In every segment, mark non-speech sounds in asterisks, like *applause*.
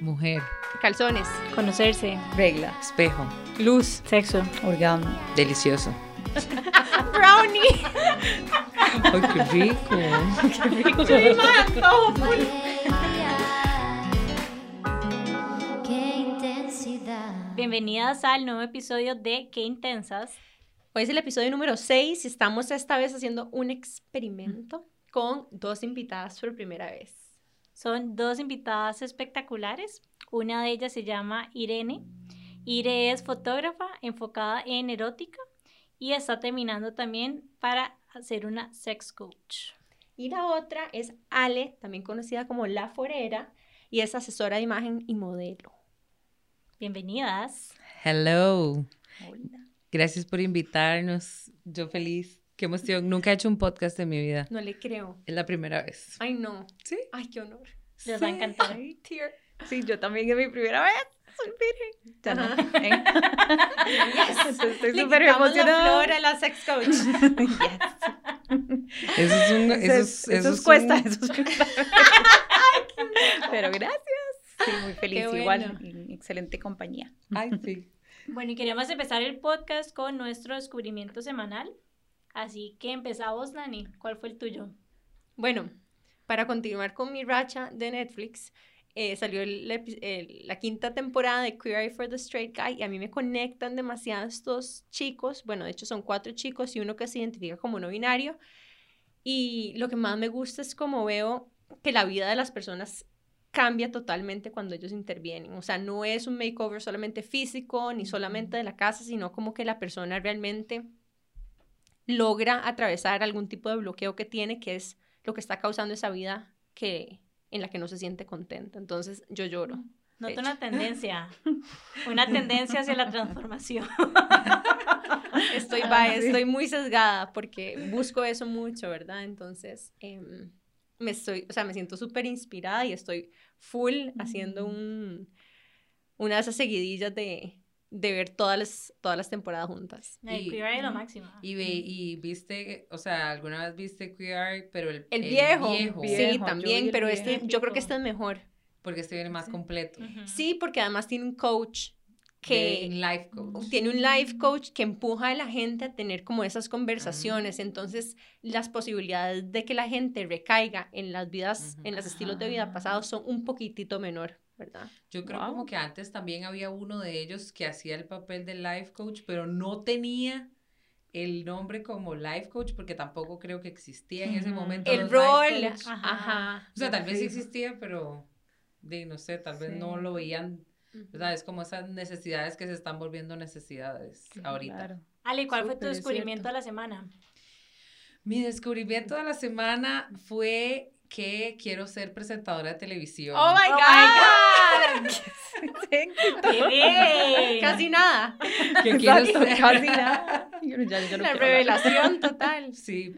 Mujer. Calzones. Conocerse. Regla. Espejo. Luz. Sexo. Orgasmo. Delicioso. *laughs* Brownie. Ay, qué rico. Qué intensidad. Bienvenidas al nuevo episodio de Qué Intensas. Hoy es el episodio número 6 y estamos esta vez haciendo un experimento con dos invitadas por primera vez. Son dos invitadas espectaculares. Una de ellas se llama Irene. Ire es fotógrafa enfocada en erótica y está terminando también para hacer una sex coach. Y la otra es Ale, también conocida como La Forera, y es asesora de imagen y modelo. Bienvenidas. Hello. Gracias por invitarnos. Yo feliz. Qué emoción. Nunca he hecho un podcast en mi vida. No le creo. Es la primera vez. Ay, no. ¿Sí? Ay, qué honor. Les va a encantar. Ay, tear. Sí, yo también es mi primera vez. Soy virgen. Ajá. Ajá. *laughs* Yes. Estoy súper quitamos la emocionada. flor a la sex coach. *laughs* Eso es un. Eso, Eso, es, eso es cuesta, un- eso cuesta. *laughs* Pero gracias. Sí, muy feliz. Igual, excelente compañía. Ay, sí. Bueno, y queríamos empezar el podcast con nuestro descubrimiento semanal. Así que empezamos, Nani. ¿Cuál fue el tuyo? Bueno, para continuar con mi racha de Netflix, eh, salió el el- la quinta temporada de Queer Eye for the Straight Guy y a mí me conectan demasiado estos chicos. Bueno, de hecho son cuatro chicos y uno que se identifica como no binario. Y lo que más me gusta es como veo que la vida de las personas cambia totalmente cuando ellos intervienen. O sea, no es un makeover solamente físico ni solamente de la casa, sino como que la persona realmente logra atravesar algún tipo de bloqueo que tiene, que es lo que está causando esa vida que en la que no se siente contenta. Entonces, yo lloro. Noto una tendencia. *laughs* Una tendencia hacia la transformación. *laughs* Estoy, va- estoy muy sesgada porque busco eso mucho, ¿verdad? Entonces, em, me estoy, o sea, me siento súper inspirada y estoy full haciendo un, una de esas seguidillas de, de ver todas las, todas las temporadas juntas. El Y- queer eye es lo máximo. Y, ve, y viste, o sea, alguna vez viste Queer Eye, pero el, El viejo, viejo, sí, Viejo, vi también, el pero este, yo creo que este es mejor. porque este viene más Sí. completo. Sí, porque además tiene un coach que... life coach. tiene un life coach que empuja a la gente a tener como esas conversaciones. Ah. Entonces, las posibilidades de que la gente recaiga en las vidas, en los estilos de vida pasados son un poquitito menor, ¿verdad? Yo creo Wow. como que antes también había uno de ellos que hacía el papel de life coach, pero no tenía el nombre como life coach porque tampoco creo que existía en ese momento. El rol. Ajá. ajá. O sea, tal vez sí existía, pero de, no sé, tal vez no Sí. lo veían. Es como esas necesidades que se están volviendo necesidades ahorita. Claro. Ale, ¿cuál fue tu descubrimiento de la semana? Mi descubrimiento de la semana fue que quiero ser presentadora de televisión. ¡Oh, my Oh God! *laughs* ¡Qué bien! Casi nada. que quiero ser- casi nada. Yo, ya- yo no La hablar. revelación *laughs* total. Sí.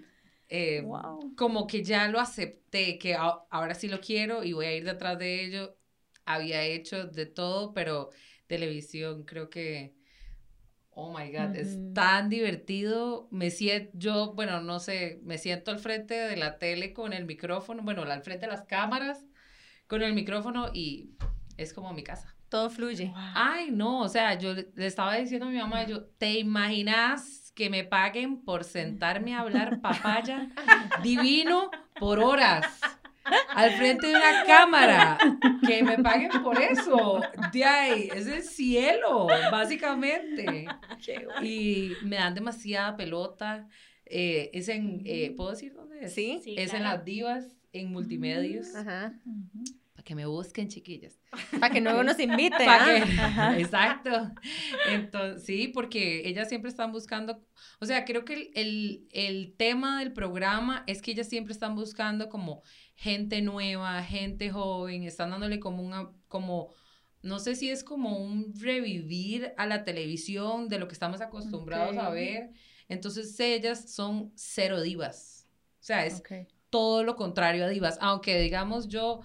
eh, Wow. como que ya lo acepté, que a- ahora sí lo quiero y voy a ir detrás de ello. Había hecho de todo, pero televisión creo que, oh my God, es Ujú. tan divertido. Me siento, yo, bueno, no sé, me siento al frente de la tele con el micrófono, bueno, al frente de las cámaras con el micrófono y es como mi casa. Todo fluye. Ay, no, o sea, yo le estaba diciendo a mi mamá, yo, ¿te imaginas que me paguen por sentarme a hablar papaya *laughs* divino por horas al frente de una cámara? Que me paguen por eso. De ahí, es el cielo, básicamente. Y me dan demasiada pelota. eh, es en, eh, ¿puedo decir dónde es? ¿Sí? Sí, es en las divas, en multimedios. Ajá. Para que me busquen, chiquillas. *laughs* Para que luego nos invite. Pa' ¿ah? *laughs* que- Exacto. Entonces, sí, porque ellas siempre están buscando, o sea, creo que el, el, el tema del programa es que ellas siempre están buscando como gente nueva, gente joven, están dándole como una, como, no sé si es como un revivir a la televisión de lo que estamos acostumbrados a ver. Entonces, ellas son cero divas. O sea, es todo lo contrario a divas, aunque digamos yo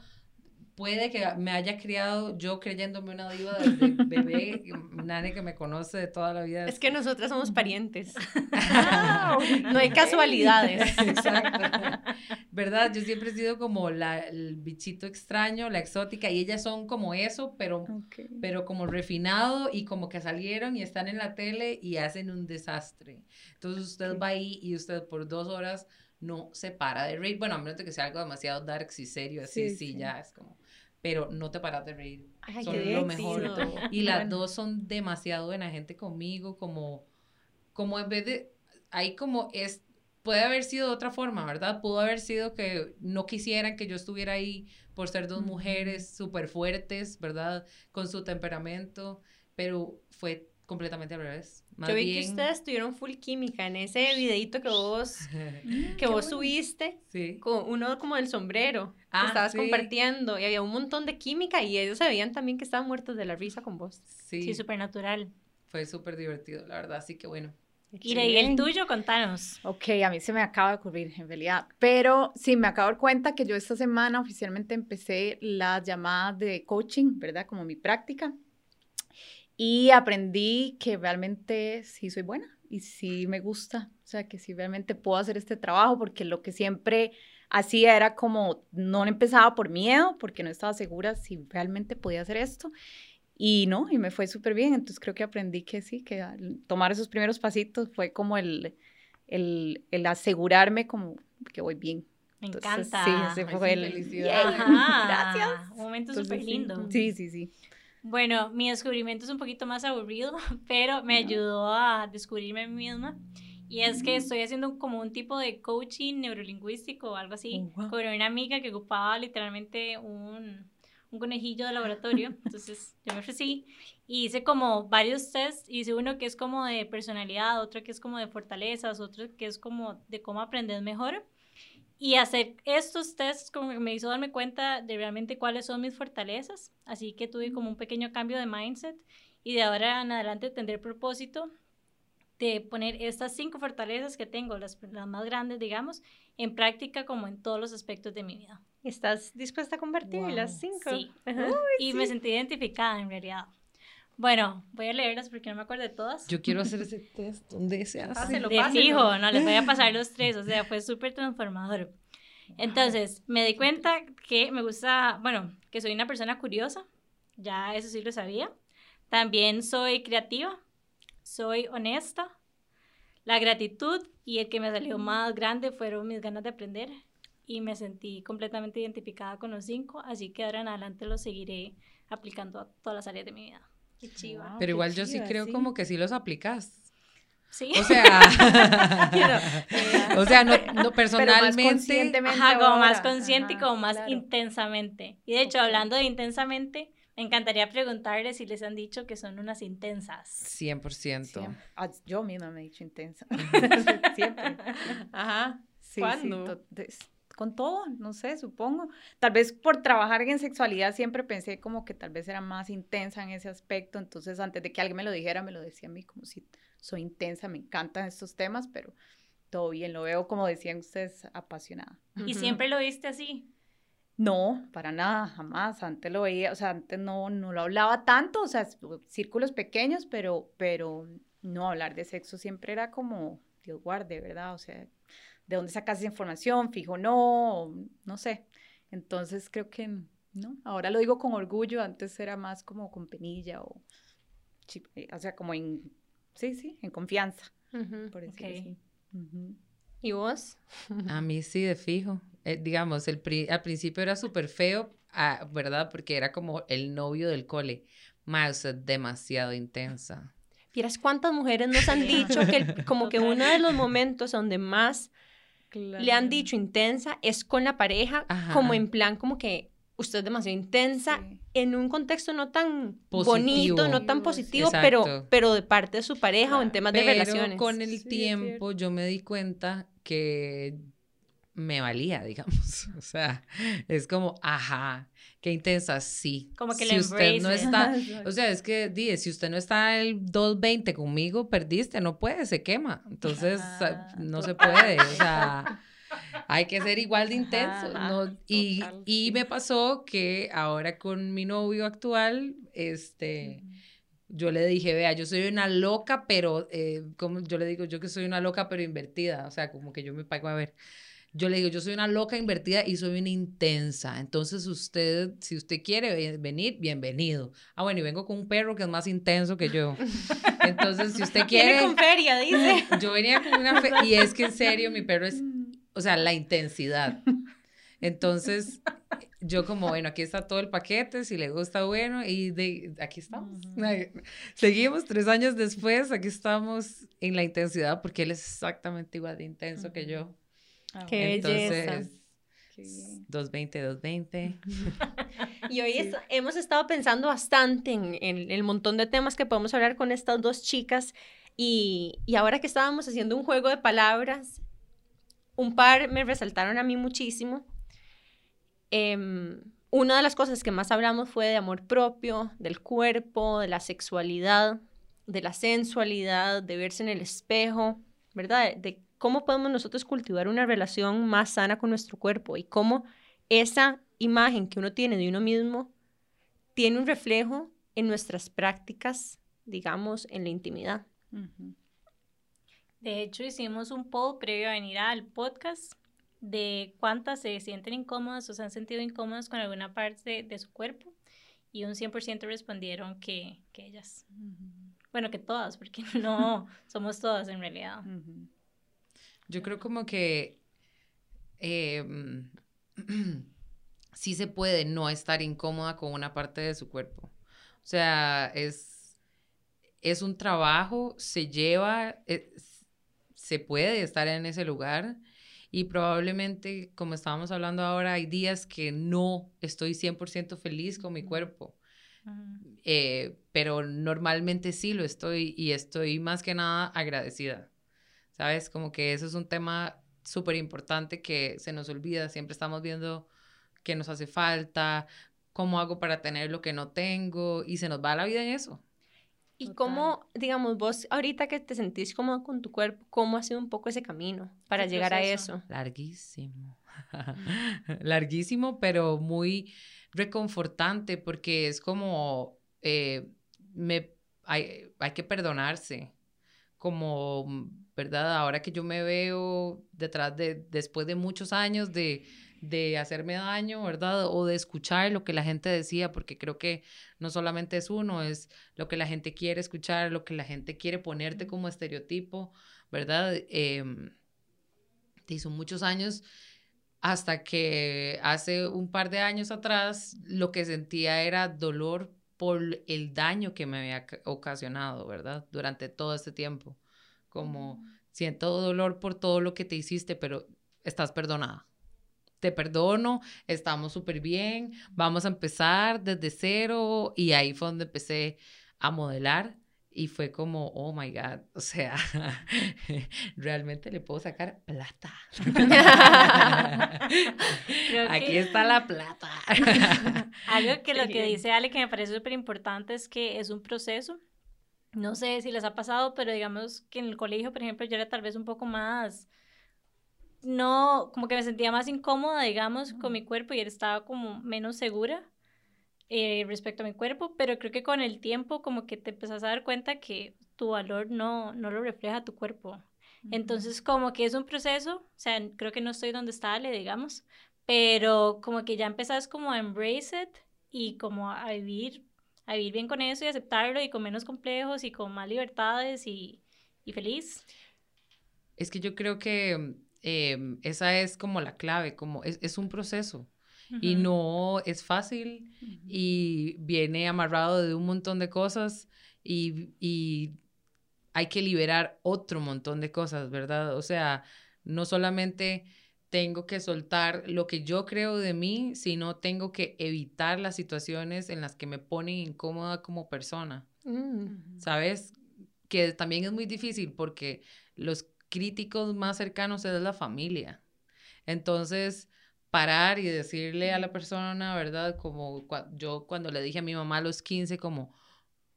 puede que me haya criado yo creyéndome una diva desde *laughs* bebé, nadie que me conoce de toda la vida. Es que nosotras somos parientes. *laughs* no hay casualidades. Exacto. *laughs* ¿Verdad? Yo siempre he sido como la, el bichito extraño, la exótica, y ellas son como eso, pero, Ok. pero como refinado y como que salieron y están en la tele y hacen un desastre. Entonces usted va ahí y usted por dos horas no se para de reír. Bueno, a menos de que sea algo demasiado dark y serio, así, Sí, sí, sí. ya es como... Pero no te paras de reír. Ay, son qué lo mejor. éxito. Y las Bueno. dos son demasiado buena gente conmigo, como, como en vez de, ahí como es, puede haber sido de otra forma, ¿verdad? Pudo haber sido que no quisieran que yo estuviera ahí por ser dos mujeres súper fuertes, ¿verdad? Con su temperamento, pero fue completamente al revés. Más Yo vi bien, que ustedes tuvieron full química en ese videito que vos, *laughs* que vos subiste, sí. con uno como del sombrero, que Ah, estabas sí. compartiendo, y había un montón de química, y ellos se veían también que estaban muertos de la risa con vos. Sí, Sí, súper natural. fue súper divertido, la verdad, así que bueno. Y el tuyo, contanos. Ok, a mí se me acaba de ocurrir en realidad, pero sí, me acabo de dar cuenta que yo esta semana oficialmente empecé las llamadas de coaching, ¿verdad? Como mi práctica. Y aprendí que realmente sí soy buena y sí me gusta, o sea, que sí realmente puedo hacer este trabajo porque lo que siempre hacía era como no empezaba por miedo, porque no estaba segura si realmente podía hacer esto. Y no, y me fue súper bien, entonces creo que aprendí que sí, que tomar esos primeros pasitos fue como el, el, el asegurarme como que voy bien. Me Entonces, encanta. Sí, ese fue el... Ajá, *laughs* Gracias. Un momento súper lindo. Sí, sí, sí. Bueno, mi descubrimiento es un poquito más aburrido, *laughs* pero me ayudó a descubrirme a mí misma. Y es que estoy haciendo como un tipo de coaching neurolingüístico o algo así, wow. con una amiga que ocupaba literalmente un, un conejillo de laboratorio. *laughs* Entonces yo me ofrecí y hice como varios tests. Hice uno que es como de personalidad, otro que es como de fortalezas, otro que es como de cómo aprender mejor. Y hacer estos tests como que me hizo darme cuenta de realmente cuáles son mis fortalezas. Así que tuve como un pequeño cambio de mindset y de ahora en adelante tendré el propósito de poner estas cinco fortalezas que tengo, las, las más grandes, digamos, en práctica como en todos los aspectos de mi vida. ¿Estás dispuesta a convertir Wow. las cinco? Sí. Y me sentí identificada en realidad. Bueno, voy a leerlas porque no me acuerdo de todas. Yo quiero hacer ese test, ¿dónde se hace? Páselo, de páselo. fijo, no, les voy a pasar los tres, o sea, fue súper transformador. Entonces, me di cuenta que me gusta, bueno, que soy una persona curiosa, ya eso sí lo sabía. También soy creativa, soy honesta. La gratitud y el que me salió más grande fueron mis ganas de aprender y me sentí completamente identificada con los cinco, así que ahora en adelante los seguiré aplicando a todas las áreas de mi vida. Qué chiva. Wow, Pero qué igual yo sí creo sí. como que sí los aplicas. Sí. O sea, *laughs* *laughs* o sea, no, no personalmente. conscientemente Ajá, como más consciente y como más claro. intensamente. Y de hecho, hablando de intensamente, me encantaría preguntarles si les han dicho que son unas intensas. 100%. Siempre. Ah, yo misma me he dicho intensa. *laughs* Siempre. Ajá. Sí, ¿Cuándo? sí, con todo, no sé, supongo. Tal vez por trabajar en sexualidad siempre pensé como que tal vez era más intensa en ese aspecto, entonces antes de que alguien me lo dijera, me lo decía a mí como si soy intensa, me encantan estos temas, pero todo bien, lo veo como decían ustedes, apasionada. Y siempre lo viste así. No, para nada, jamás. Antes lo veía, o sea, antes no, no lo hablaba tanto, o sea, círculos pequeños, pero, pero no hablar de sexo siempre era como, Dios guarde, ¿verdad? O sea, ¿de dónde sacas esa información? Fijo, no, o no sé. Entonces creo que no. Ahora lo digo con orgullo, antes era más como con penilla o, eh, o sea, como en, sí, sí, en confianza, Ujú. por decirlo Ok. así. Ujú. ¿Y vos? A mí sí, de fijo. Eh, digamos, el pri- al principio era súper feo, ah, ¿verdad? Porque era como el novio del cole. Más usted es demasiado intensa. ¿Vieras cuántas mujeres nos han dicho que el- como que uno de los momentos donde más le han dicho intensa es con la pareja, Ajá. como en plan como que usted es demasiado intensa Sí. en un contexto no tan Positivo. bonito, no tan positivo, pero, Exacto. pero de parte de su pareja o en temas de relaciones. con el Sí, tiempo yo me di cuenta que me valía, *laughs* digamos. O sea, es como, ajá, qué intensa, sí. Como que si lo usted no está, *laughs* o sea, es que, di, si usted no está el 220 conmigo, perdiste, no puede, se quema. Entonces, no se puede, o sea, hay que ser igual de intenso. Ajá, ¿no? Y, total, y me pasó que ahora con mi novio actual, este, yo le dije, vea, yo soy una loca, pero, eh, como yo le digo, yo que soy una loca, pero invertida, o sea, como que yo me pago a ver. Yo le digo, yo soy una loca invertida y soy una intensa. Entonces, usted, si usted quiere ve- venir, bienvenido. Ah, bueno, y vengo con un perro que es más intenso que yo. *laughs* Entonces, si usted quiere... Viene con feria, dice. *laughs* Yo venía con una fe y es que en serio mi perro es, *laughs* o sea, la intensidad. Entonces, yo como, bueno, aquí está todo el paquete, si le gusta, bueno, y de, aquí estamos. Seguimos tres años después, aquí estamos en la intensidad porque él es exactamente igual de intenso que yo. Ah, Qué belleza. Entonces, qué bien. 220, 220. *laughs* Y hoy es- hemos estado pensando bastante en, en el montón de temas que podemos hablar con estas dos chicas y, y ahora que estábamos haciendo un juego de palabras, un par me resaltaron a mí muchísimo. Em, una de las cosas que más hablamos fue de amor propio, del cuerpo, de la sexualidad, de la sensualidad, de verse en el espejo, ¿verdad? De cómo podemos nosotros cultivar una relación más sana con nuestro cuerpo y cómo esa imagen que uno tiene de uno mismo tiene un reflejo en nuestras prácticas, digamos, en la intimidad. De hecho, hicimos un poll previo a venir al podcast de cuántas se sienten incómodas o se han sentido incómodas con alguna parte de, su cuerpo y un 100% respondieron que, que ellas. Bueno, que todas, porque *laughs* no somos todas en realidad. Ujú. Yo creo como que eh, *clears throat* sí se puede no estar incómoda con una parte de su cuerpo. O sea, es, es un trabajo, se lleva, es- se puede estar en ese lugar y probablemente, como estábamos hablando ahora, hay días que no estoy 100% feliz con mi cuerpo. Eh, pero normalmente sí lo estoy y estoy más que nada agradecida. ¿Sabes? Como que eso es un tema súper importante que se nos olvida. Siempre estamos viendo qué nos hace falta, cómo hago para tener lo que no tengo y se nos va la vida en eso. Y Total. cómo, digamos, vos ahorita que te sentís cómodo con tu cuerpo, ¿cómo ha sido un poco ese camino para llegar a eso? Larguísimo. *laughs* Larguísimo, pero muy reconfortante porque es como, eh, me, hay, hay que perdonarse. Como, ¿verdad? Ahora que yo me veo detrás de, después de muchos años de, de hacerme daño, ¿verdad? O de escuchar lo que la gente decía, porque creo que no solamente es uno, es lo que la gente quiere escuchar, lo que la gente quiere ponerte como estereotipo, ¿verdad? Te hizo muchos años hasta que hace un par de años atrás lo que sentía era dolor por el daño que me había ca- ocasionado, ¿verdad? Durante todo este tiempo. Como siento dolor por todo lo que te hiciste, pero estás perdonada. Te perdono, estamos súper bien, vamos a empezar desde cero y ahí fue donde empecé a modelar y fue como, oh my God, o sea, *laughs* realmente le puedo sacar plata. *laughs* Aquí que- está la plata. *laughs* Algo que lo que dice Ale que me parece súper importante es que es un proceso. No sé si les ha pasado, pero digamos que en el colegio, por ejemplo, yo era tal vez un poco más, no, como que me sentía más incómoda, digamos, con mi cuerpo y estaba como menos segura eh, respecto a mi cuerpo, pero creo que con el tiempo como que te empezás a dar cuenta que tu valor no, no lo refleja tu cuerpo. Entonces, como que es un proceso, o sea, creo que no estoy donde está Ale, digamos, pero como que ya empezás como a embrace it y como a vivir, a vivir bien con eso y aceptarlo y con menos complejos y con más libertades y, y feliz. Es que yo creo que eh, esa es como la clave, como es, es un proceso y no es fácil y viene amarrado de un montón de cosas y, y hay que liberar otro montón de cosas, ¿verdad? O sea, no solamente tengo que soltar lo que yo creo de mí, sino tengo que evitar las situaciones en las que me ponen incómoda como persona. Mm. ¿sabes? Que también es muy difícil porque los críticos más cercanos es la familia. Entonces, parar y decirle a la persona, ¿verdad? Como cua- yo cuando le dije a mi mamá a los 15, como,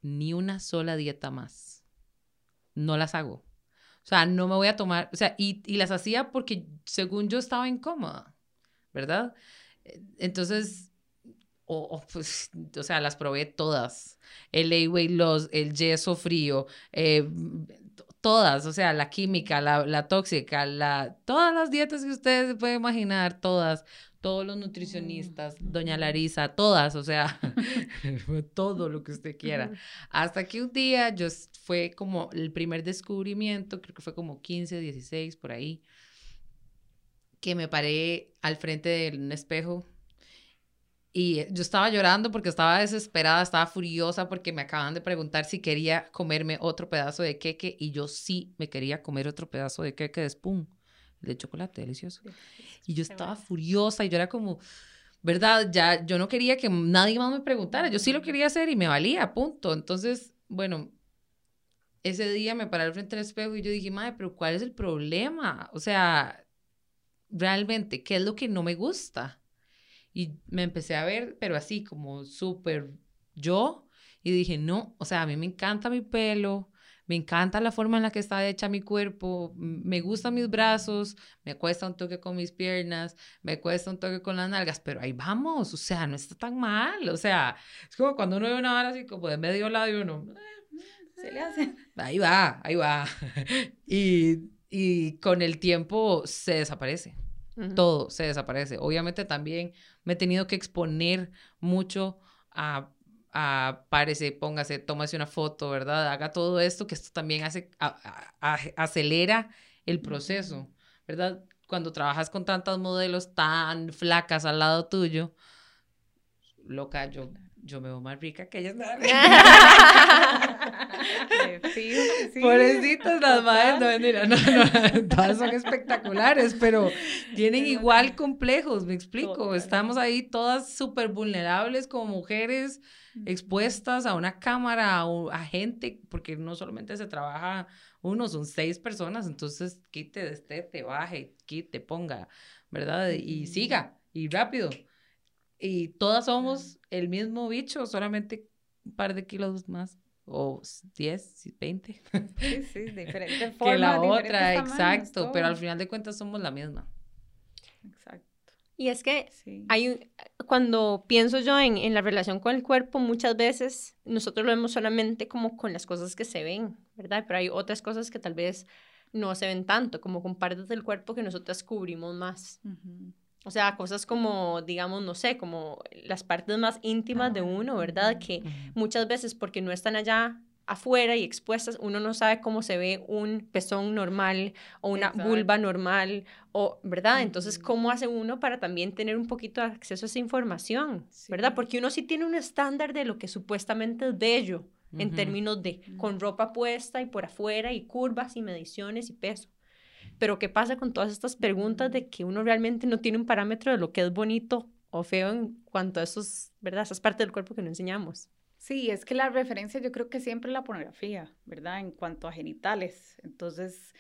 ni una sola dieta más. No las hago. O sea, no me voy a tomar, o sea, y, y las hacía porque según yo estaba incómoda, ¿verdad? Eh, Entonces, o, o, pues, o sea, las probé todas. El A-Weight Loss, el yeso frío, eh, todas, o sea, la química, la, la tóxica, la, todas las dietas que ustedes se pueden imaginar, todas, todos los nutricionistas, doña Larisa, todas, o sea, *laughs* todo lo que usted quiera. Hasta que un día yo fue como el primer descubrimiento, creo que fue como 15, 16, por ahí, que me paré al frente de un espejo y yo estaba llorando porque estaba desesperada, estaba furiosa porque me acaban de preguntar si quería comerme otro pedazo de queque y yo sí me quería comer otro pedazo de queque de spoon, de chocolate, delicioso. Y yo estaba furiosa y yo era como, ¿verdad? Ya yo no quería que nadie más me preguntara, yo sí lo quería hacer y me valía, punto. Entonces, bueno, ese día me paré al frente del espejo y yo dije, madre, pero ¿cuál es el problema? O sea, realmente, ¿qué es lo que no me gusta? Y me empecé a ver, pero así como súper yo, y dije, no, o sea, a mí me encanta mi pelo, me encanta la forma en la que está hecha mi cuerpo, me gustan mis brazos, me cuesta un toque con mis piernas, me cuesta un toque con las nalgas, pero ahí vamos, o sea, no está tan mal, o sea, es como cuando uno ve una vara así como de medio lado y uno, Se le hace. ahí va, ahí va. *laughs* y, y con el tiempo se desaparece Ujú. todo se desaparece. Obviamente también me he tenido que exponer mucho a, a párese, póngase, tómase una foto, ¿verdad? Haga todo esto, que esto también hace, a- a- a- acelera el proceso, ¿verdad? Cuando trabajas con tantas modelos tan flacas al lado tuyo, loca, yo, yo me veo más rica que ellas. *laughs* Fijo, sí. Pobrecitas las madres, no, mentira, no, no, *laughs* todas son espectaculares, pero tienen igual complejos, me explico. Estamos ahí todas súper vulnerables como mujeres, expuestas a una cámara, a, a gente, porque no solamente se trabaja uno, son seis personas, entonces quite, destete, baje, quite, ponga, ¿verdad? Y siga, y rápido. Y todas somos el mismo bicho, solamente un par de kilos más, o 10, 20 *laughs* Sí, sí, *laughs* diferentes que formas, la otra, tamaños, exacto, pero al final de cuentas somos la misma. Exacto, Y es que sí. hay un- cuando pienso yo en, en la relación con el cuerpo, muchas veces nosotros lo vemos solamente como con las cosas que se ven, ¿verdad? Pero hay otras cosas que tal vez no se ven tanto, como con partes del cuerpo que nosotras cubrimos más. Ujú. O sea, cosas como, digamos, no sé, como las partes más íntimas de uno, ¿verdad? Que muchas veces porque no están allá afuera y expuestas, uno no sabe cómo se ve un pezón normal o una Exacto. vulva normal, o, ¿verdad? Entonces. ¿cómo hace uno para también tener un poquito de acceso a esa información, Sí. ¿verdad? Porque uno sí tiene un estándar de lo que supuestamente es bello en términos de con ropa puesta y por afuera y curvas y mediciones y peso. Pero ¿qué pasa con todas estas preguntas de que uno realmente no tiene un parámetro de lo que es bonito o feo en cuanto a esos, ¿verdad? Esas partes del cuerpo que no enseñamos. Sí, es que la referencia yo creo que siempre es la pornografía, ¿verdad? En cuanto a genitales. Entonces,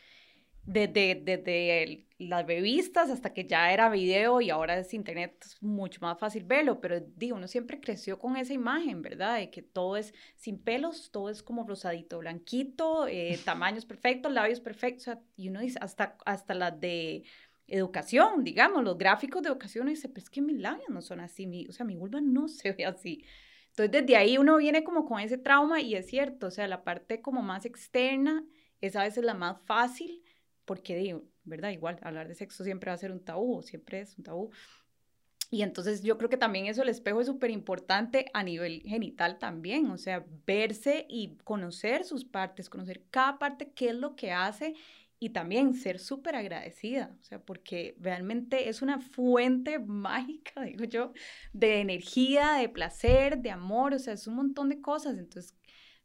desde, desde el- las revistas hasta que ya era video y ahora es internet, es mucho más fácil verlo, pero digo, uno siempre creció con esa imagen, ¿verdad? De que todo es sin pelos, todo es como rosadito, blanquito, eh, *laughs* tamaños perfectos, labios perfectos, o sea, y uno dice, hasta, hasta las de educación, digamos, los gráficos de educación, uno dice, pues es que mis labios no son así, mi, o sea, mi vulva no *laughs* se ve así. Entonces, desde ahí uno viene como con ese trauma y es cierto, o sea, la parte como más externa es a veces la más fácil, porque digo, ¿verdad? Igual, hablar de sexo siempre va a ser un tabú, siempre es un tabú. Y entonces yo creo que también eso, el espejo es súper importante a nivel genital también, o sea, verse y conocer sus partes, conocer cada parte, qué es lo que hace y también ser súper agradecida, o sea, porque realmente es una fuente *laughs* mágica, digo yo, de energía, de placer, de amor, o sea, es un montón de cosas. Entonces,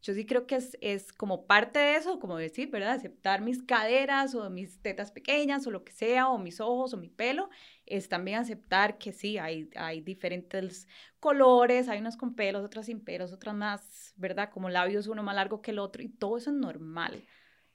yo sí creo que es, es como parte de eso, como decir, ¿verdad? Aceptar mis caderas o mis tetas pequeñas o lo que sea, o mis ojos o mi pelo, es también aceptar que sí, hay, hay diferentes colores, hay unas con pelos, otras sin pelos, otras más, ¿verdad? Como labios uno más largo que el otro, y todo eso es normal,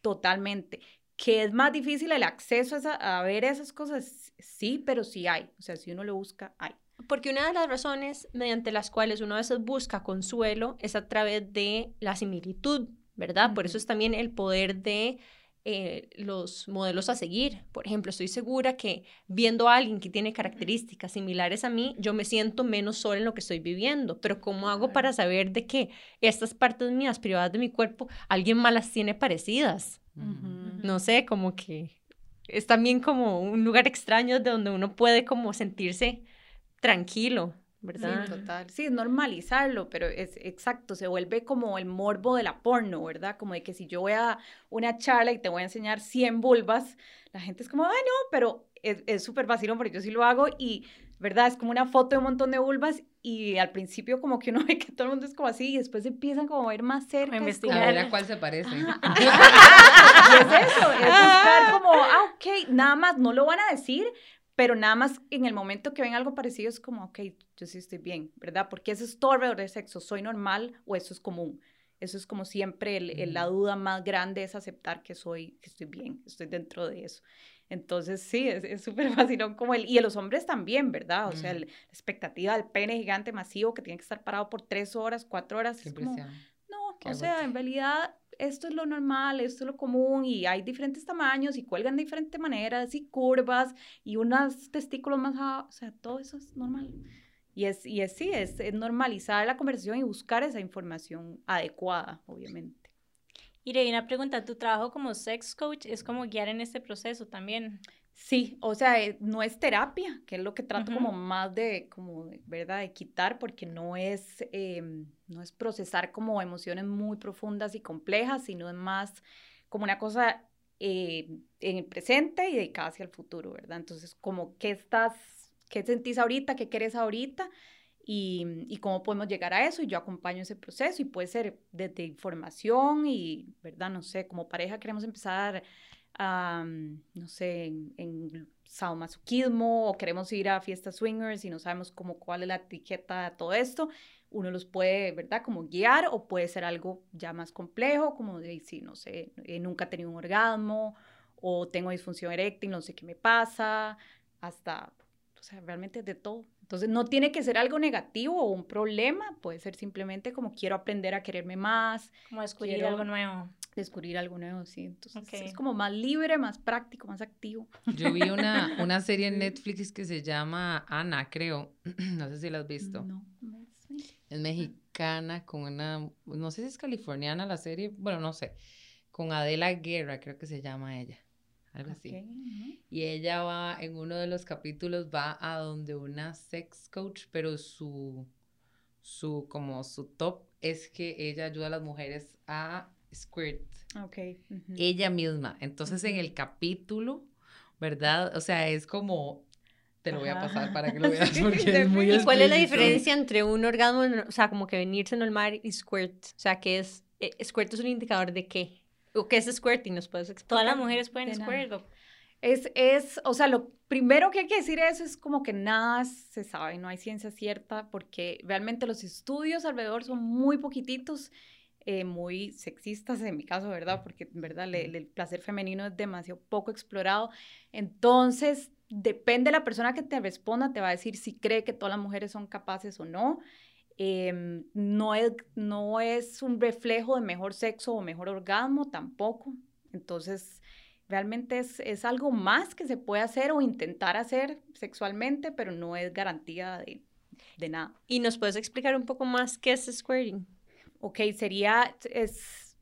totalmente. Que es más difícil el acceso a, ver esas cosas, sí, pero sí hay. O sea, si uno lo busca, hay. Porque una de las razones mediante las cuales uno a veces busca consuelo es a través de la similitud, ¿verdad? Por eso es también el poder de eh, los modelos a seguir. Por ejemplo, estoy segura que viendo a alguien que tiene características similares a mí, yo me siento menos sola en lo que estoy viviendo. Pero ¿cómo hago para saber de que estas partes mías privadas de mi cuerpo, alguien más las tiene parecidas? No sé, como que es también como un lugar extraño de donde uno puede como sentirse tranquilo. ¿verdad? Sí, total. Sí, es normalizarlo, pero es exacto, se vuelve como el morbo de la porno, ¿verdad? Como de que si yo voy a una charla y te voy a enseñar 100 vulvas, la gente es como, ay, no, pero es súper vacilón porque yo sí lo hago y, ¿verdad? Es como una foto de un montón de vulvas y al principio como que uno *laughs* ve que todo el mundo es como así y después empiezan como a ver más cerca. A investigar. A ver a cuál se parece. *laughs* y es eso, es buscar como, ah, ok, nada más, no lo van a decir, pero nada más en el momento que ven algo parecido es como, ok, yo sí estoy bien, ¿verdad? Porque eso es todo alrededor de sexo, ¿soy normal o eso es común? Eso es como siempre el, la duda más grande es aceptar que soy, que estoy bien, estoy dentro de eso. Entonces, sí, es súper *laughs* fácil, como el, y los hombres también, ¿verdad? O sea, la expectativa del pene gigante masivo que tiene que estar parado por tres horas, cuatro horas, es como, no, o sea, en realidad esto es lo normal, esto es lo común y hay diferentes tamaños y cuelgan de diferentes maneras y curvas y unos testículos más, o sea, todo eso es normal. Y es, y es sí, es, es normalizar la conversación y buscar esa información adecuada, obviamente. Y una pregunta, ¿tu trabajo como sex coach es como guiar en este proceso también? Sí, o sea, eh, no es terapia, que es lo que trato como más de, como, ¿verdad? De quitar, porque no es, em, no es procesar como emociones muy profundas y complejas, sino es más como una cosa eh, en el presente y dedicada hacia el futuro, ¿verdad? Entonces, como, ¿qué estás, qué sentís ahorita, qué querés ahorita? Y, y, cómo podemos llegar a eso y yo acompaño ese proceso y puede ser desde información y, ¿verdad? No sé, como pareja queremos empezar no sé, en, en sadomasoquismo o queremos ir a fiestas swingers y no sabemos cómo, cuál es la etiqueta de todo esto, uno los puede, ¿verdad? Como guiar o puede ser algo ya más complejo, como de, si, no sé, eh, nunca he tenido un orgasmo o tengo disfunción eréctil, no sé qué me pasa, hasta, o sea, realmente de todo. Entonces no tiene que ser algo negativo o un problema, puede ser simplemente como quiero aprender a quererme más. Como descubrir algo nuevo descubrir algo nuevo, sí. Entonces es como más libre, más práctico, más activo. Yo vi una, *laughs* una serie en Netflix que se llama Ana, creo. *clears throat* No sé si la has visto. No, no Es mexicana con una, no sé si es californiana la serie, bueno, no sé. Con Adela Guerra, creo que se llama ella. Algo así. Y ella va, en uno de los capítulos, va a donde una sex coach, pero su, su, como su top es que ella ayuda a las mujeres a squirt. Ok. Ella misma. Entonces, en el capítulo, ¿verdad? O sea, es como te lo voy a pasar para que lo *laughs* veas porque es muy ¿Y cuál es la diferencia entre un orgasmo, o sea, como que venirse normal y squirt? O sea, ¿qué es? Eh, ¿Squirt es un indicador de qué? ¿O qué es squirting? ¿Nos puedes explicar? Todas las mujeres pueden squirt. Es, es, o sea, lo primero que hay que decir es, es como que nada se sabe, no hay ciencia cierta, porque realmente los estudios alrededor son muy poquititos eh, muy sexistas en mi caso, ¿verdad? Porque, ¿verdad? el placer femenino es demasiado poco explorado. Entonces, depende de la persona que te responda, te va a decir si cree que todas las mujeres son capaces o no. Em, no, es, no es un reflejo de mejor sexo o mejor orgasmo tampoco. Entonces, realmente es, es algo más que se puede hacer o intentar hacer sexualmente, pero no es garantía de, de nada. ¿Y nos puedes explicar un poco más qué es squirting? Ok, sería, es,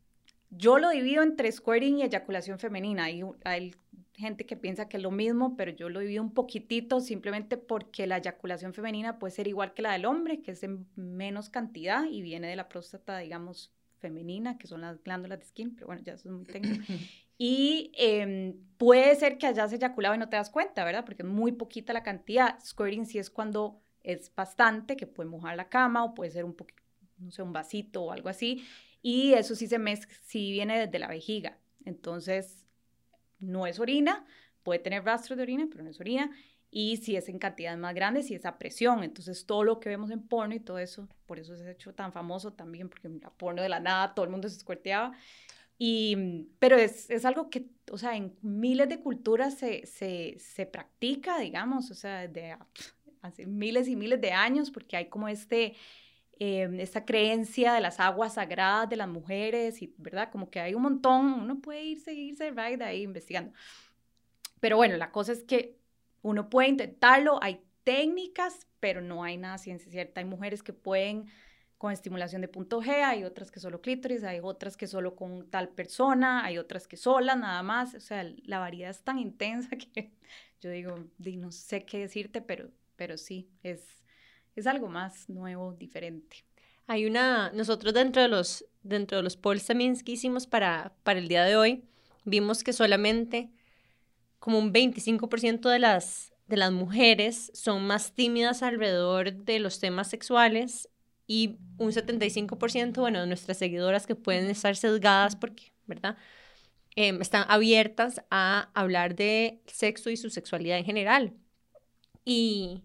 yo lo divido entre squirting y eyaculación femenina. Hay, hay gente que piensa que es lo mismo, pero yo lo divido un poquitito simplemente porque la eyaculación femenina puede ser igual que la del hombre, que es en menos cantidad y viene de la próstata, digamos, femenina, que son las glándulas de skin, pero bueno, ya eso es muy técnico. *clears throat* Y em, puede ser que hayas eyaculado y no te das cuenta, ¿verdad? Porque es muy poquita la cantidad. Squirting sí es cuando es bastante, que puede mojar la cama o puede ser un poquito no sé, un vasito o algo así. Y eso sí se mezcla, sí viene desde la vejiga. Entonces, no es orina, puede tener rastros de orina, pero no es orina. Y si es en cantidades más grandes, si es a presión. Entonces, todo lo que vemos en porno y todo eso, por eso se ha hecho tan famoso también, porque la porno de la nada, todo el mundo se escuerteaba. Y, pero es, es, algo que, o sea, en miles de culturas se, se, se practica, digamos, o sea, de hace miles y miles de años, porque hay como este, eh, esta creencia de las aguas sagradas de las mujeres, y, ¿verdad? Como que hay un montón, uno puede ir, seguirse, right, ahí investigando. Pero bueno, la cosa es que uno puede intentarlo, hay técnicas, pero no hay nada ciencia cierta. Hay mujeres que pueden con estimulación de punto G, hay otras que solo clítoris, hay otras que solo con tal persona, hay otras que sola, nada más. O sea, la variedad es tan intensa *laughs* que yo digo, no sé qué decirte, pero, pero sí, es, es algo más nuevo, diferente. Hay una, nosotros dentro de los, dentro de los polls también que hicimos para, para el día de hoy, vimos que solamente como un 25% de las, de las mujeres son más tímidas alrededor de los temas sexuales y un 75%, bueno, de nuestras seguidoras que pueden estar sesgadas porque, ¿verdad? Em, están abiertas a hablar de sexo y su sexualidad en general. Y,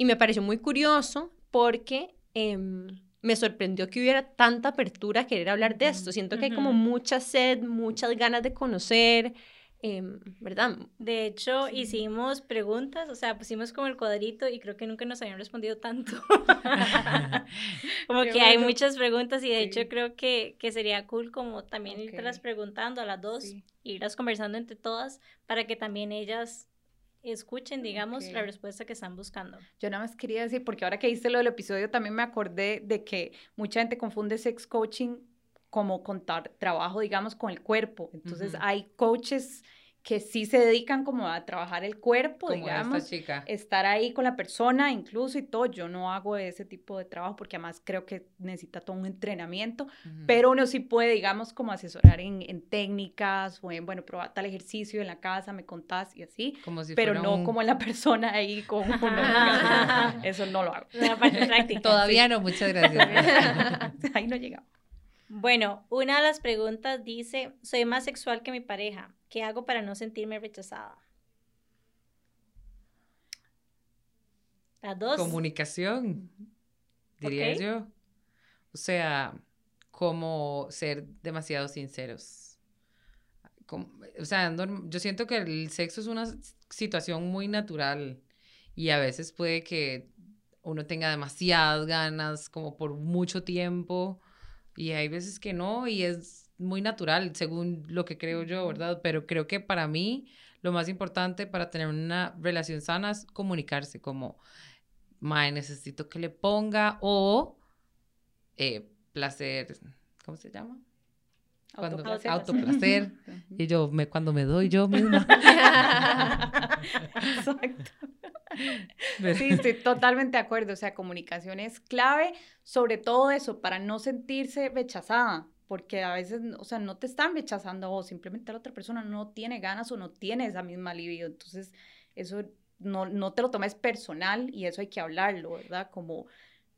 y me pareció muy curioso porque em, me sorprendió que hubiera tanta apertura a querer hablar de esto. Siento que hay como mucha sed, muchas ganas de conocer, Em, ¿verdad? De hecho, hicimos preguntas, o sea, pusimos como el cuadrito y creo que nunca nos habían respondido tanto. *laughs* como que hay muchas preguntas y de hecho creo que, que, sería cool como también irlas preguntando a las dos, irlas conversando entre todas para que también ellas escuchen, digamos, la respuesta que están buscando. Yo nada más quería decir, porque ahora que hice lo del episodio también me acordé de que mucha gente confunde sex coaching como contar trabajo, digamos, con el cuerpo. Entonces hay coaches que sí se dedican como a trabajar el cuerpo, como digamos, esta chica. estar ahí con la persona incluso y todo. Yo no hago ese tipo de trabajo porque además creo que necesita todo un entrenamiento, pero uno sí puede, digamos, como asesorar en, en, técnicas o en, bueno, probar tal ejercicio en la casa, me contás y así, como si pero no como en la *laughs* persona ahí con *laughs* Eso no lo hago. *laughs* Todavía no, muchas gracias. ahí no llegamos. Bueno, una de las preguntas dice, soy más sexual que mi pareja. ¿Qué hago para no sentirme rechazada? Las dos. Comunicación, diría yo. O sea, como ser demasiado sinceros. o sea, yo siento que el sexo es una situación muy natural y a veces puede que uno tenga demasiadas ganas como por mucho tiempo y hay veces que no, y es muy natural, según lo que creo yo, ¿verdad? Pero creo que para mí lo más importante para tener una relación sana es comunicarse, como, mae, necesito que le ponga, o eh, placer, ¿cómo se llama? Cuando, autoplacer. autoplacer. *laughs* y yo, me, cuando me doy yo misma. *laughs* Exacto. Sí, estoy totalmente de acuerdo. O sea, comunicación es clave, sobre todo eso, para no sentirse rechazada, porque a veces, o sea, no te están rechazando vos, simplemente la otra persona no tiene ganas o no tiene esa misma libido. Entonces, eso no, no te lo tomes personal y eso hay que hablarlo, ¿verdad? Como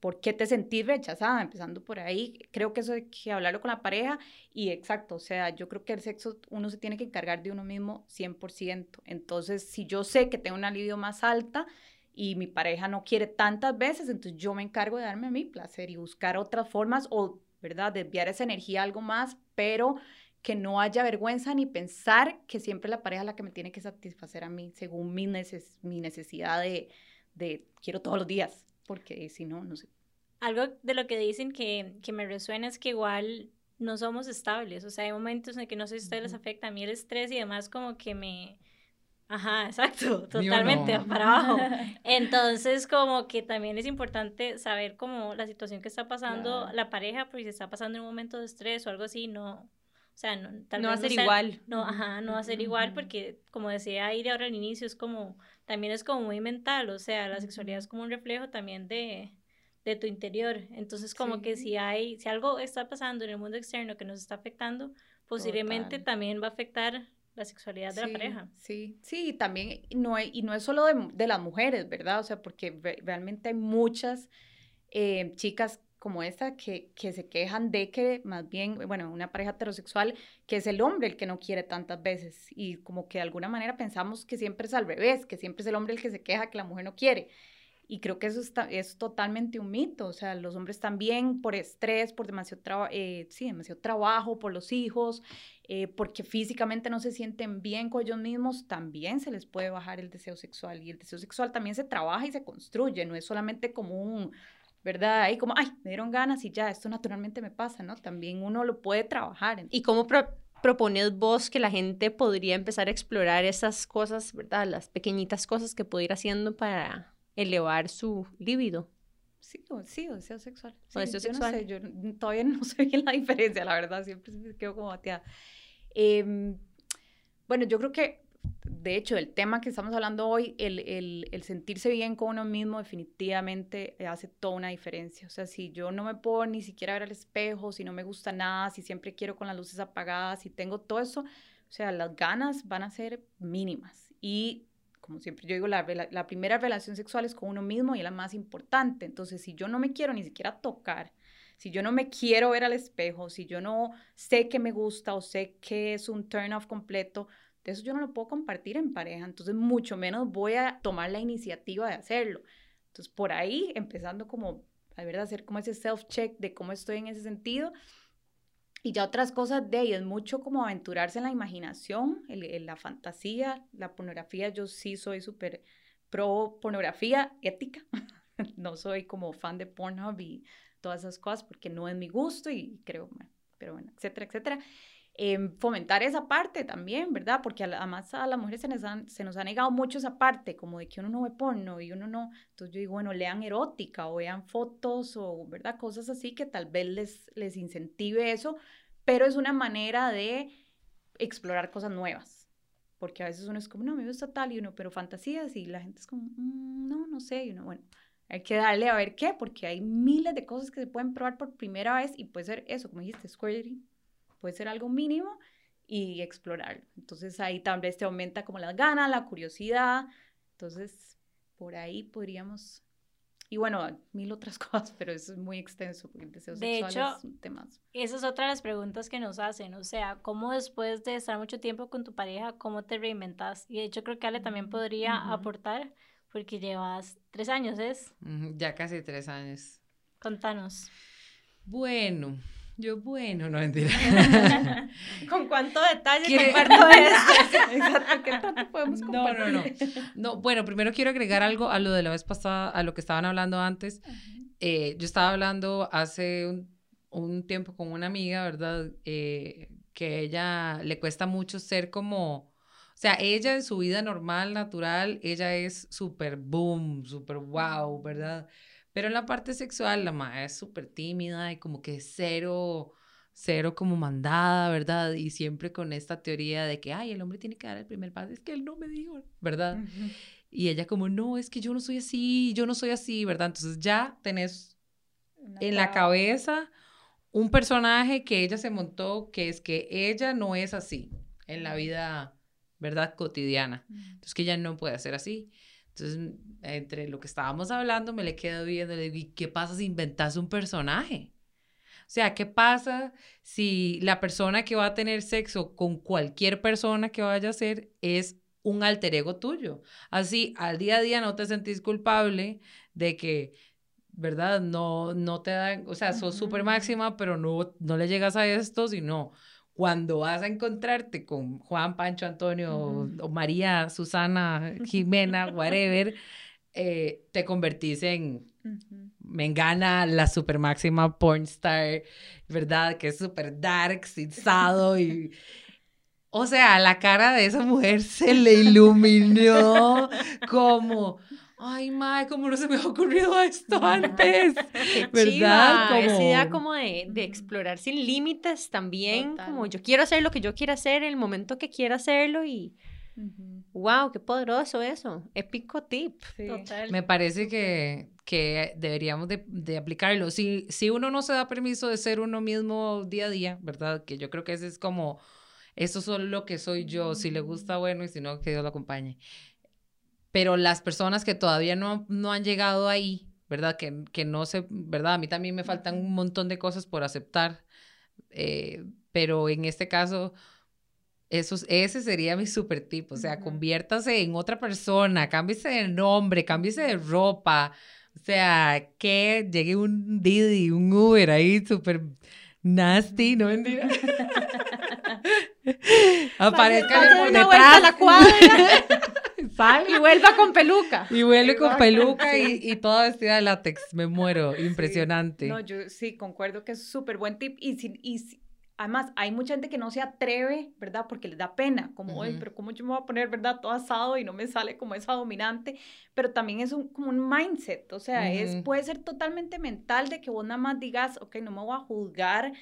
¿Por qué te sentís rechazada? Empezando por ahí, creo que eso hay que hablarlo con la pareja y exacto, o sea, yo creo que el sexo uno se tiene que encargar de uno mismo 100%. Entonces, si yo sé que tengo una libido más alta y mi pareja no quiere tantas veces, entonces yo me encargo de darme mi placer y buscar otras formas o, ¿verdad?, desviar esa energía a algo más, pero que no haya vergüenza ni pensar que siempre la pareja es la que me tiene que satisfacer a mí según mi, mi necesidad de, de quiero todos los días porque si no, no sé. Algo de lo que dicen que, que me resuena es que igual no somos estables, o sea, hay momentos en que no sé si a ustedes les afecta, a mí el estrés y demás como que me... Ajá, *laughs* exacto, totalmente para abajo. *laughs* Entonces, como que también es importante saber como la situación que está pasando la pareja, porque si está pasando en un momento de estrés o algo así, no, o sea, no, tal no va a ser igual. No, ajá, no va a ser igual porque, como decía Aire ahora al inicio, es como, también es como muy mental, o sea, la sexualidad es como un reflejo también de, de tu interior. Entonces, como que si hay, si algo está pasando en el mundo externo que nos está afectando, posiblemente también va a afectar la sexualidad de la pareja. Sí, sí, también, no y no es solo de, de, las mujeres, ¿verdad? O sea, porque realmente hay muchas eh, chicas como esta que, que se quejan de que más bien, bueno, una pareja heterosexual, que es el hombre el que no quiere tantas veces y como que de alguna manera pensamos que siempre es al revés, que siempre es el hombre el que se queja que la mujer no quiere. Y creo que eso está, es totalmente un mito, o sea, los hombres también por estrés, por demasiado, eh, sí, demasiado trabajo, por los hijos, eh, porque físicamente no se sienten bien con ellos mismos, también se les puede bajar el deseo sexual. Y el deseo sexual también se trabaja y se construye, no es solamente como un ¿verdad? Ahí como, ay, me dieron ganas y ya, esto naturalmente me pasa, ¿no? También uno lo puede trabajar. ¿Y cómo pro propones vos que la gente podría empezar a explorar esas cosas, ¿verdad? Las pequeñitas cosas que puede ir haciendo para elevar su líbido. Sí, o, sí, o deseo sexual. O deseo yo sexual. No sé, yo todavía no *laughs* sé bien la diferencia, la verdad, siempre me quedo como bateada. Em, bueno, yo creo que, de hecho, el tema que estamos hablando hoy, el, el, sentirse bien con uno mismo definitivamente eh, hace toda una diferencia. O sea, si yo no me puedo ni siquiera ver al espejo, si no me gusta nada, si siempre quiero con las luces apagadas, si tengo todo eso, o sea, las ganas van a ser mínimas. Y como siempre yo digo, la, la primera relación sexual es con uno mismo y es la más importante. Entonces, si yo no me quiero ni siquiera tocar, si yo no me quiero ver al espejo, si yo no sé que me gusta o sé que es un turn off completo, de eso yo no lo puedo compartir en pareja. Entonces, mucho menos voy a tomar la iniciativa de hacerlo. Entonces, por ahí, empezando como, a ver, hacer como ese self-check de cómo estoy en ese sentido. Y ya otras cosas de ahí, es mucho como aventurarse en la imaginación, el- el- la fantasía, la pornografía. Yo sí soy súper pro pornografía ética. *laughs* no soy como fan de Pornhub y todas esas cosas porque no es mi gusto y creo, pero bueno, etcétera, etcétera. Em, fomentar esa parte también, ¿verdad? Porque además a las mujeres se nos, se nos ha negado mucho esa parte, como de que uno no ve porno y uno no. Entonces yo digo, bueno, lean erótica o vean fotos o, ¿verdad? Cosas así que tal vez les, les incentive eso, pero es una manera de explorar cosas nuevas. Porque a veces uno es como, no, me gusta tal y uno, pero fantasías y la gente es como, "Mm, no, no sé, y uno, bueno, hay que darle a ver qué, porque hay miles de cosas que se pueden probar por primera vez y puede ser eso, como dijiste, squirting, puede ser algo mínimo y explorarlo. Entonces ahí tal vez te aumenta como las ganas, la curiosidad. Entonces, por ahí podríamos... Y bueno, mil otras *laughs* cosas, pero eso es muy extenso porque el deseo De sexual hecho, es un tema. Esa es otra de las preguntas que nos hacen, o sea, ¿cómo después de estar mucho tiempo con tu pareja, cómo te reinventas? Y de hecho creo que Ale también podría Ujú. aportar, porque llevas tres años, ¿es? Ya casi tres años. Contanos. Bueno, yo bueno, no mentira. *laughs* ¿Con cuánto detalle ¿Quiere- comparto *laughs* esto? Exacto, ¿qué tanto podemos No, no, compartir? no. No, bueno, primero quiero agregar algo a lo de la vez pasada, a lo que estaban hablando antes. Eh, yo estaba hablando hace un, un tiempo con una amiga, ¿verdad? Eh, que ella le cuesta mucho ser como, o sea, ella en su vida normal, natural, ella es súper boom, súper wow, ¿verdad? Pero en la parte sexual, la madre es súper tímida y como que cero, cero como mandada, ¿verdad? Y siempre con esta teoría de que, ay, el hombre tiene que dar el primer paso, es que él no me dijo, ¿verdad? Y ella como, no, es que yo no soy así, yo no soy así, ¿verdad? Entonces ya tenés Una en la cabeza un personaje que ella se montó, que es que ella no es así en la vida, ¿verdad? Cotidiana. Entonces que ella no puede ser así. Entonces, entre lo que estábamos hablando, me le quedo viendo, le digo, ¿y qué pasa si inventas un personaje? O sea, ¿qué pasa si la persona que va a tener sexo con cualquier persona que vaya a ser es un alter ego tuyo? Así, al día a día no te sentís culpable de que, ¿verdad? No, no te dan, o sea, sos súper máxima, pero no, no le llegas a esto, sino cuando vas a encontrarte con Juan, Pancho, Antonio, o- María, Susana, *laughs* Jimena, whatever, eh, te convertís en. Mengana, la super máxima porn star, ¿verdad? Que es súper dark, sado y... O sea, la cara de esa mujer se le *laughs* iluminó como... Ay, madre, ¿cómo no se me ha ocurrido esto *laughs* antes? Qué ¿Verdad? chiva, Esa Como- idea como de, de explorar sin límites también, Total. como yo quiero hacer lo que yo quiera hacer en el momento que quiera hacerlo y Ujú. wow, qué poderoso eso, épico tip. Sí. Total. Me parece que, que deberíamos de, de aplicarlo. Si, si uno no se da permiso de ser uno mismo día a día, ¿verdad? Que yo creo que ese es como, eso es lo que soy yo. Si le gusta, bueno, y si no, que Dios lo acompañe. Pero las personas que todavía no, no han llegado ahí, ¿verdad? Que, que no sé, ¿verdad? A mí también me faltan un montón de cosas por aceptar. eh, pero en este caso, eso, es- ese sería mi super tip. O sea, Ujú. conviértase en otra persona, cámbiese de nombre, cámbiese de ropa. O sea, que llegue un Didi, un Uber ahí súper nasty, no mentira. *laughs* *laughs* Aparezca por a la detrás. cuadra. *laughs* sal. Y vuelva con peluca. Y vuelve con peluca y, sí. y toda vestida de látex. Me muero. Impresionante. No, yo sí concuerdo que es súper buen tip. Y, si, y además, hay mucha gente que no se atreve, ¿verdad? Porque les da pena. Como, oye, Ujú. pero ¿cómo yo me voy a poner, ¿verdad? Todo asado y no me sale como esa dominante. Pero también es un, como un mindset. O sea, es, Ujú. puede ser totalmente mental de que vos nada más digas, ok, no me voy a juzgar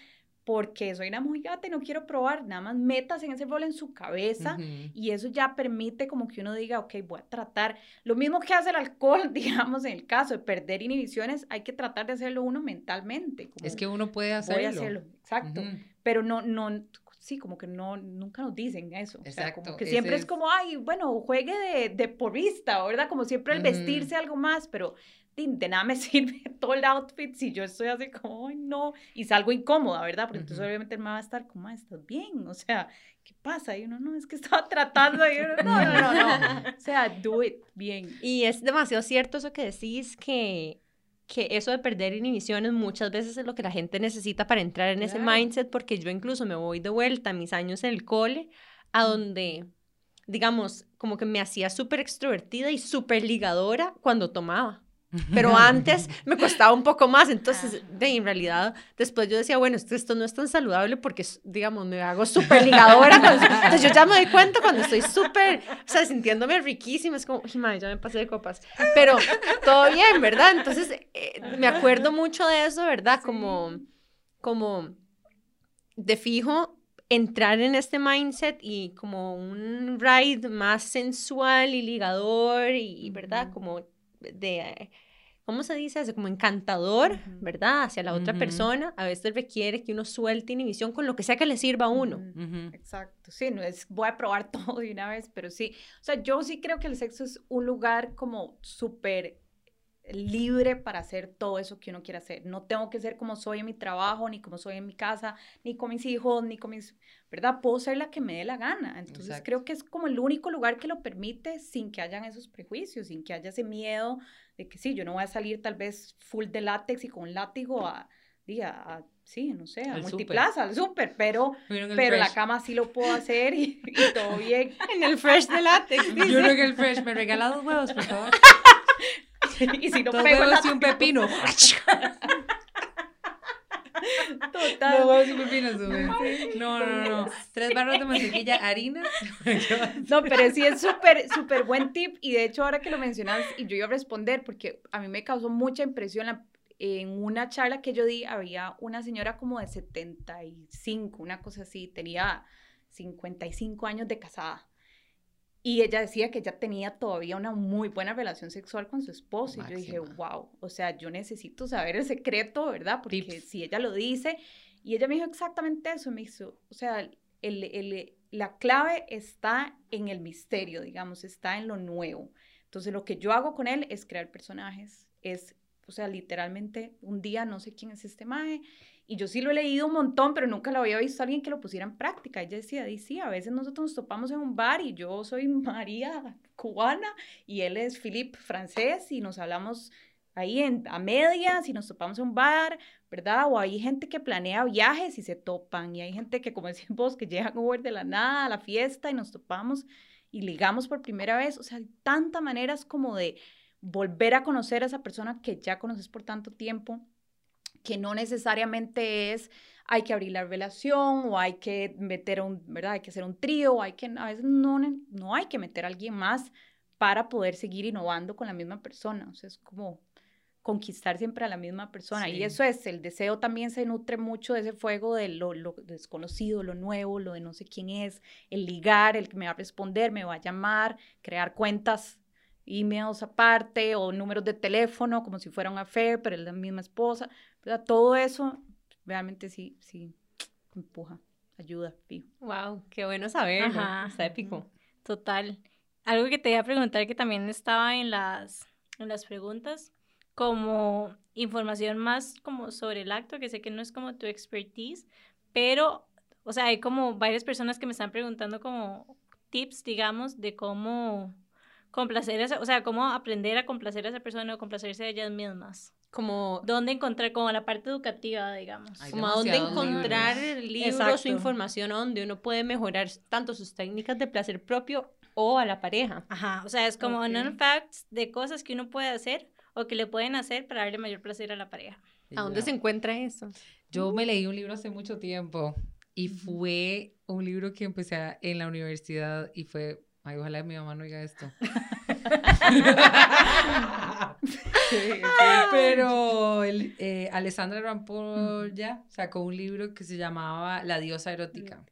porque soy una mojigata y no quiero probar. Nada más metas en ese rol en su cabeza. Ujú. Y eso ya permite como que uno diga, ok, voy a tratar, lo mismo que hace el alcohol, *laughs* digamos, en el caso de perder inhibiciones, hay que tratar de hacerlo uno mentalmente. Como, Es que uno puede hacerlo. voy a hacerlo, exacto. Ujú. Pero no, no, sí, como que no, nunca nos dicen eso. O sea, Exacto, como que siempre es es- como, ay, bueno, juegue de, de porrista, ¿verdad? Como siempre el vestirse algo más, pero de, nada me *laughs* sirve todo el outfit si yo estoy así como, ay, no, y salgo incómoda, ¿verdad? Porque entonces Ujú. obviamente él me va a estar como, "Ah, ¿estás bien? O sea, ¿qué pasa? Y uno, no, es que estaba tratando, y uno, no, no, no, no. *laughs* O sea, do it bien. Y es demasiado cierto eso que decís, que, que eso de perder inhibiciones muchas veces es lo que la gente necesita para entrar en ese mindset, porque yo incluso me voy de vuelta a mis años en el cole, a donde, digamos, como que me hacía súper extrovertida y súper ligadora cuando tomaba. Pero *laughs* antes me costaba un poco más, entonces, de, en realidad, después yo decía, bueno, esto, esto no es tan saludable porque, digamos, me hago súper ligadora. entonces yo ya me doy cuenta cuando estoy súper, o sea, sintiéndome riquísima, es como, "Ay, madre, ya me pasé de copas. Pero todo bien, ¿verdad? Entonces, eh, me acuerdo mucho de eso, ¿verdad? Como, como, de fijo, entrar en este mindset y como un ride más sensual y ligador y, ¿verdad? Como de, ¿cómo se dice? como encantador. ¿verdad? Hacia la otra Ujú. persona. A veces requiere que uno suelte inhibición con lo que sea que le sirva a uno. Exacto, sí, no es voy a probar *laughs* todo de una vez, pero sí, o sea, yo sí creo que el sexo es un lugar como súper libre para hacer todo eso que uno quiere hacer. No tengo que ser como soy en mi trabajo, ni como soy en mi casa, ni con mis hijos, ni con mis, ¿verdad? Puedo ser la que me dé la gana. Entonces Exacto. creo que es como el único lugar que lo permite sin que hayan esos prejuicios, sin que haya ese miedo de que sí, yo no voy a salir tal vez full de látex y con un látigo a, di, a- a- sí, no sé, a Al súper. multiplaza, al súper, pero el pero la cama sí lo puedo hacer y, y todo bien. *laughs* En el fresh de látex. Yo creo que el fresh me regala dos huevos, por favor. *laughs* *laughs* y si no Dos pego huevos y un pepino. total. Dos huevos y un pepino, sube. No, no, no. Tres barras de mantequilla, harina. No, pero sí es súper, súper buen tip y de hecho ahora que lo mencionas y yo iba a responder porque a mí me causó mucha impresión la- en una charla que yo di había una señora como de 75, una cosa así, tenía 55 años de casada. Y ella decía que ella tenía todavía una muy buena relación sexual con su esposo. Y yo dije, wow, o sea, yo necesito saber el secreto, ¿verdad? Porque Tips. si ella lo dice, y ella me dijo exactamente eso, me hizo, o sea, el, el- la clave está en el misterio, digamos, está en lo nuevo. Entonces, lo que yo hago con él es crear personajes, es, o sea, literalmente, un día no sé quién es este mae, y yo sí lo he leído un montón, pero nunca lo había visto a alguien que lo pusiera en práctica. Ella decía, "Di, sí, a veces nosotros nos topamos en un bar y yo soy *laughs* María cubana y él es Philip francés y nos hablamos ahí en, a medias y nos topamos en un bar, ¿verdad? O hay gente que planea viajes y se topan y hay gente que, como *laughs* decís vos, que llegan Uber de la nada a la fiesta y nos topamos y ligamos por primera vez. O sea, hay tantas maneras como de volver a conocer a esa persona que ya conoces por tanto tiempo que no necesariamente es hay que abrir la relación o hay que meter un, ¿verdad? Hay que hacer un trío, o hay que, a veces no, no hay que meter a alguien más para poder seguir innovando con la misma persona. O sea, es como conquistar siempre a la misma persona. Sí. Y eso es, el deseo también se nutre mucho de ese fuego de lo, lo desconocido, lo nuevo, lo de no sé quién es, el ligar, el que me va a responder, me va a llamar, crear cuentas, emails aparte o números de teléfono como si fuera un affair, pero es la misma esposa. ¿Verdad? Todo eso realmente sí, sí, empuja, ayuda, fijo. Wow, qué bueno saberlo. Ajá. Está épico. Total. Algo que te iba a preguntar que también estaba en las, en las preguntas, como información más como sobre el acto, que sé que no es como tu expertise, pero, o sea, hay como varias personas que me están preguntando como tips, digamos, de cómo complacer a esa, o sea, cómo aprender a complacer a esa persona o complacerse a ellas mismas. Como, ¿Dónde encontrar como la parte educativa, digamos? Hay como a dónde encontrar libros. libros o información donde uno puede mejorar tanto sus técnicas de placer propio o a la pareja. Ajá, o sea, es como Ok. non-facts de cosas que uno puede hacer o que le pueden hacer para darle mayor placer a la pareja. ¿A dónde se encuentra eso? Yo me leí un libro hace mucho tiempo y fue un libro que empecé a- en la universidad y fue, ay, ojalá mi mamá no oiga esto. *laughs* *laughs* *laughs* *laughs* Pero el, eh, Alessandra Rampolla sacó un libro que se llamaba La diosa erótica.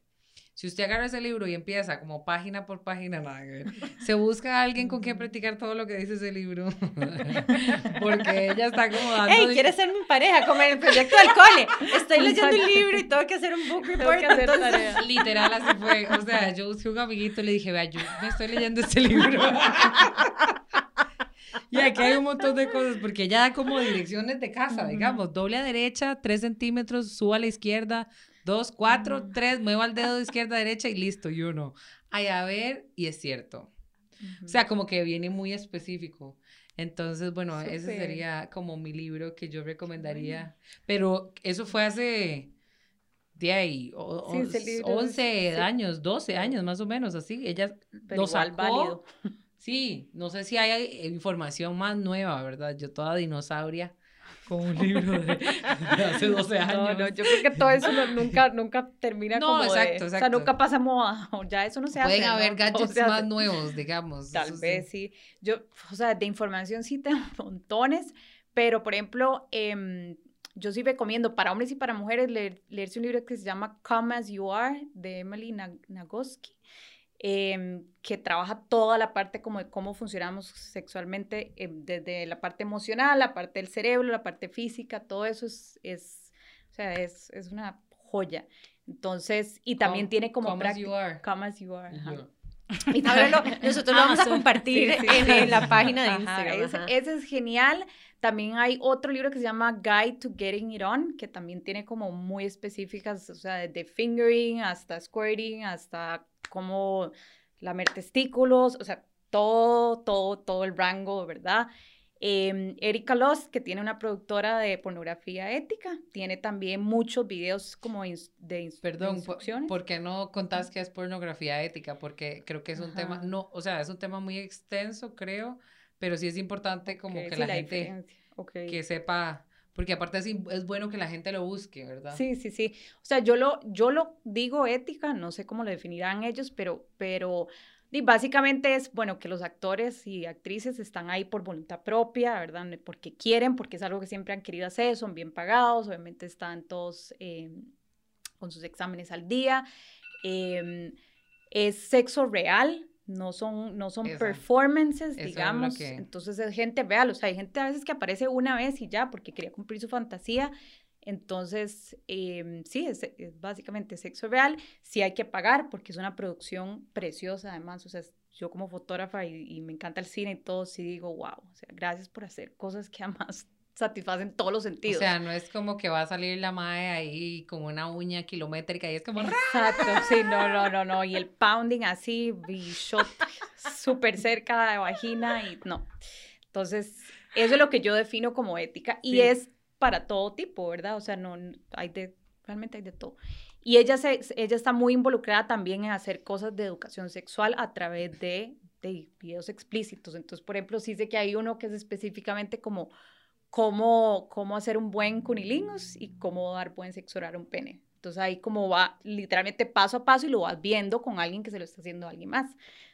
Si usted agarra ese libro y empieza como página por página, nada que ver, se busca a alguien con quien practicar todo lo que dice ese libro. *laughs* Porque ella está como dando... ¡Ey, quieres ser mi pareja! Como en el proyecto del cole. Estoy leyendo un libro y tengo que hacer un book report. que hacer entonces- tarea. Literal, así fue. O sea, yo busqué un amiguito y le dije, vea, yo me estoy leyendo este libro. Y aquí hay un montón de cosas, porque ella da como direcciones de casa, digamos, doble a derecha, tres centímetros, suba a la izquierda, dos, cuatro, tres, mueva el dedo de izquierda a derecha y listo, y uno. Ay, a ver, y es cierto. O sea, como que viene muy específico. Entonces, bueno, ese Súper. sería como mi libro que yo recomendaría. Pero eso fue hace de ahí, o- Sí, ese once- libro es- 11 sí. años, 12 años más o menos, así. Ella Pero lo sacó. válido. Sí, no sé si hay eh, información más nueva, ¿verdad? Yo toda dinosauria con un *laughs* libro de, de hace 12 años. No, no, yo creo que todo eso no- nunca, nunca termina No, como de- exacto, O sea, exacto. nunca pasa moda, *laughs* ya eso no se hace. Pueden haber *laughs* gadgets más nuevos, digamos. Tal sí. vez sí. Yo, o sea, de información sí tengo montones, pero por ejemplo, em, yo sí recomiendo para hombres y para mujeres leer- leerse un libro que se llama Come As You Are de Emily Nag- Nagoski, em, que trabaja toda la parte como de cómo funcionamos sexualmente, em, desde la parte emocional, la parte del cerebro, la parte física, todo eso es, es o sea, es, es una joya. Entonces, y también Come- tiene como Come as you are. Come as you are. ajá. *laughs* Y Ahora lo- *laughs* nosotros lo vamos a compartir Sí, sí, en, sí. en la página de Ajá, Instagram. ese, ajá. ese es genial. También hay otro libro que se llama Guide to Getting It On, que también tiene como muy específicas, o sea, desde fingering hasta squirting, hasta cómo lamer testículos, o sea, todo, todo, todo el rango, ¿verdad? Em, Erika Loss, que tiene una productora de pornografía ética, tiene también muchos videos como de, Perdón, ¿por, instrucciones. por qué no contás que es pornografía ética? Porque creo que es un tema, no, o sea, es un tema muy extenso, creo, pero sí es importante como que sí, la, gente que sepa, porque aparte es, es bueno que la gente lo busque, ¿verdad? Sí, sí, sí. O sea, yo lo, yo lo digo ética, no sé cómo lo definirán ellos, pero, pero di, básicamente es, bueno, que los actores y actrices están ahí por voluntad propia, ¿verdad? Porque quieren, porque es algo que siempre han querido hacer, son bien pagados, obviamente están todos eh, con sus exámenes al día. em, es sexo real, no son, no son performances, Eso digamos. que- Entonces es gente real, o sea, hay gente a veces que aparece una vez y ya, porque quería cumplir su fantasía. Entonces, em, sí, es, es básicamente sexo real. Sí hay que pagar porque es una producción preciosa, además. O sea, yo como fotógrafa y, y me encanta el cine y todo, sí digo, wow, o sea, gracias por hacer cosas que *laughs* además satisfacen todos los O sentidos. sea, no es como que va a salir la madre ahí con una uña kilométrica y es como... Exacto, sí, no, no, no, no. Y el pounding así, y shot súper cerca de la vagina y no. Entonces, eso es lo que yo defino como ética y Sí. es para todo tipo, ¿verdad? O sea, no hay de, realmente hay de todo. Y ella, se, ella está muy involucrada también en hacer cosas de educación sexual a través de, de videos explícitos. Entonces, por ejemplo, sí sé que hay uno que es específicamente como cómo, cómo hacer un buen cunilingus y cómo dar buen sexo oral a un pene. Entonces ahí como va literalmente paso a paso y lo vas viendo con alguien que se lo está haciendo a alguien más.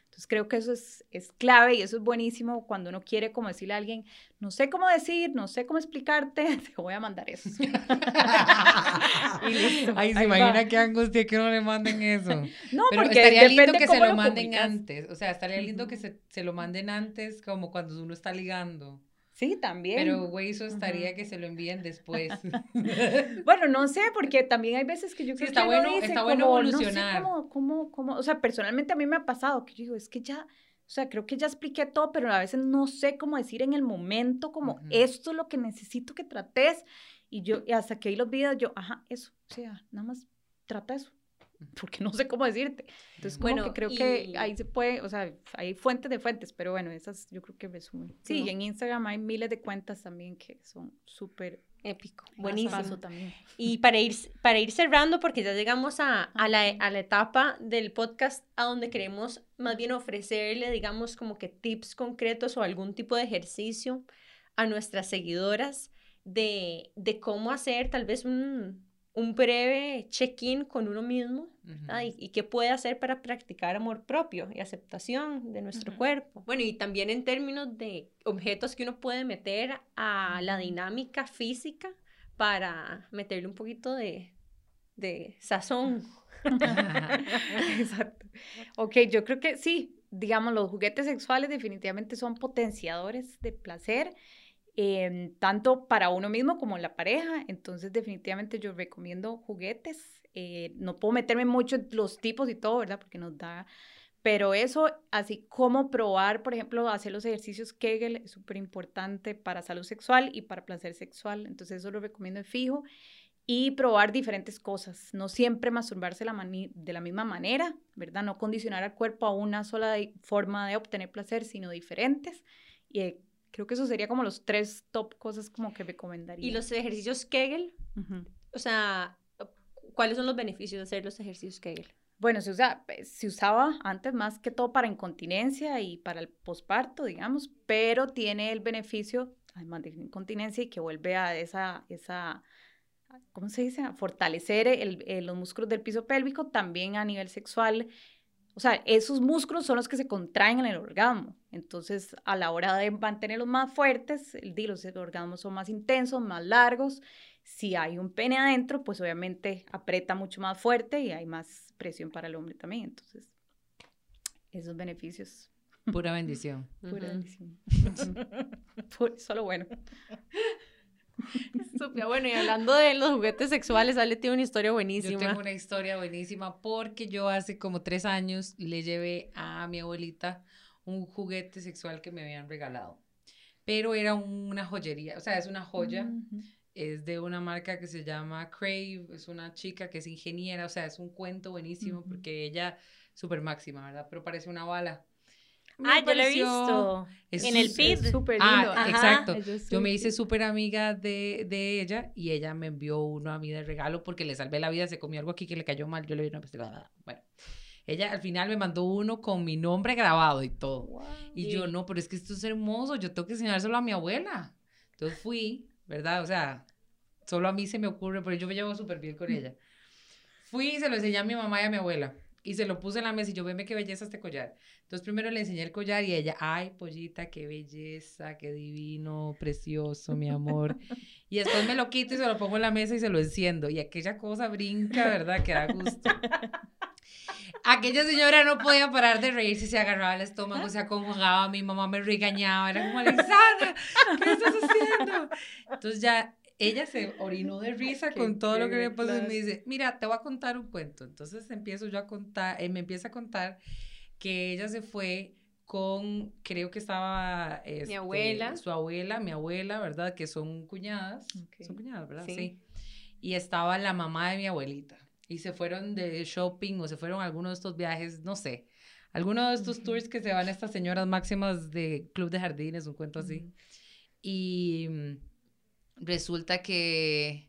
Entonces creo que eso es, es clave y eso es buenísimo cuando uno quiere como decirle a alguien, no sé cómo decir, no sé cómo explicarte, *laughs* te voy a mandar eso. *laughs* y listo. Ay, se ahí va. imagina qué angustia que no le manden eso. *laughs* No, Pero porque estaría lindo que se cómo lo manden antes. O sea, estaría lindo que se, se lo manden antes, como cuando uno está ligando. Sí, también. Pero, güey, eso estaría que se lo envíen después. *laughs* *laughs* Bueno, no sé, porque también hay veces que yo Sí, creo está que bueno- dice está bueno como, evolucionar. No sé cómo, cómo, cómo, o sea, personalmente a mí me ha pasado que yo digo, es que ya, o sea, creo que ya expliqué todo, pero a veces no sé cómo decir en el momento, como, Ujú. esto es lo que necesito que trates, y yo, y hasta que vi los videos, yo, ajá, eso, o sea, nada más trata eso, porque no sé cómo decirte. Entonces, como Bueno, que creo que y- ahí se puede, o sea, hay fuentes de fuentes, pero bueno, esas yo creo que resumen. Sí, Ujú. y en Instagram hay miles de cuentas también que son súper Épico, buenísimo. también. Y para ir, para ir cerrando, porque ya llegamos a, a la, a la etapa del podcast a donde queremos más bien ofrecerle, digamos, como que tips concretos o algún tipo de ejercicio a nuestras seguidoras de, de cómo hacer tal vez un, un breve check-in con uno mismo y, y qué puede hacer para practicar amor propio y aceptación de nuestro cuerpo. Bueno, y también en términos de objetos que uno puede meter a la dinámica física para meterle un poquito de, de sazón. *laughs* Exacto. Ok, yo creo que sí, digamos, los juguetes sexuales definitivamente son potenciadores de placer, em, tanto para uno mismo como la pareja. Entonces, definitivamente yo recomiendo juguetes. eh, no puedo meterme mucho en los tipos y todo, ¿verdad? Porque nos da... Pero eso, así como probar, por ejemplo, hacer los ejercicios Kegel es súper importante para salud sexual y para placer sexual. Entonces, eso lo recomiendo de fijo y probar diferentes cosas. No siempre masturbarse la de la misma manera, ¿verdad? No condicionar al cuerpo a una sola forma de obtener placer, sino diferentes. Y eh, creo que eso sería como los tres top cosas como que recomendaría. Y los ejercicios Kegel, Ujú. o sea, ¿cuáles son los beneficios de hacer los ejercicios Kegel? Bueno, se, usa, pues, se usaba antes más que todo para incontinencia y para el posparto, digamos, pero tiene el beneficio, además de incontinencia, y que vuelve a esa, esa ¿cómo se dice? Fortalecer el- el- los músculos del piso pélvico, también a nivel sexual. O sea, esos músculos son los que se contraen en el orgasmo. Entonces, a la hora de mantenerlos más fuertes, los orgasmos son más intensos, más largos. Si hay un pene adentro, pues obviamente aprieta mucho más fuerte y hay más presión para el hombre también. Entonces, esos beneficios. Pura *laughs* bendición. Pura Ujú. bendición. *laughs* Pu- Solo bueno. *laughs* Estúpida. Bueno, y hablando de los juguetes sexuales, Ale tiene una historia Yo buenísima. tengo una historia buenísima porque yo hace como tres años le llevé a mi abuelita un juguete sexual que me habían regalado. Pero era una joyería, o sea, es una joya, es de una marca que se llama Crave, es una chica que es ingeniera, o sea, es un cuento buenísimo porque ella, súper máxima, ¿verdad? Pero parece una bala. Ah, yo lo he visto. es en el feed. Súper Ah, lindo. Ajá. exacto. Es Yo me hice súper amiga de, de ella y ella me envió uno a mí de regalo porque le salvé la vida, se comió algo aquí que le cayó mal, yo le di una pastilla. Bueno, ella al final me mandó uno con mi nombre grabado y todo. Y yo, Sí. no, pero es que esto es hermoso, yo tengo que enseñárselo a mi abuela. Entonces fui, ¿verdad? O sea, solo a mí se me ocurre, pero yo me llevo súper bien con ella. Fui y se lo enseñé a mi mamá y a mi abuela. Y se lo puse en la mesa y yo, veme qué belleza este collar. Entonces primero le enseñé el collar y ella, ay, pollita, qué belleza, qué divino, precioso, mi amor. *laughs* Y después me lo quito y se lo pongo en la mesa y se lo enciendo. Y aquella cosa brinca, ¿verdad? Que da gusto. *laughs* Aquella señora no podía parar de reírse, se agarraba el estómago, se acongojaba, mi mamá me regañaba, era como, Alexandra, ¿qué estás haciendo? Entonces ya ella se orinó de risa Qué con todo lo que le pasó y me dice, mira, te voy a contar un cuento. Entonces empiezo yo a contar, eh, me empieza a contar que ella se fue con, creo que estaba este, abuela. su abuela, mi abuela, ¿verdad? Que son cuñadas, son cuñadas, ¿verdad? Sí. sí. Y estaba la mamá de mi abuelita. Y se fueron de shopping o se fueron a alguno de estos viajes, no sé. Alguno de estos tours que se van estas señoras máximas de Club de Jardines, un cuento así. Y mm, resulta que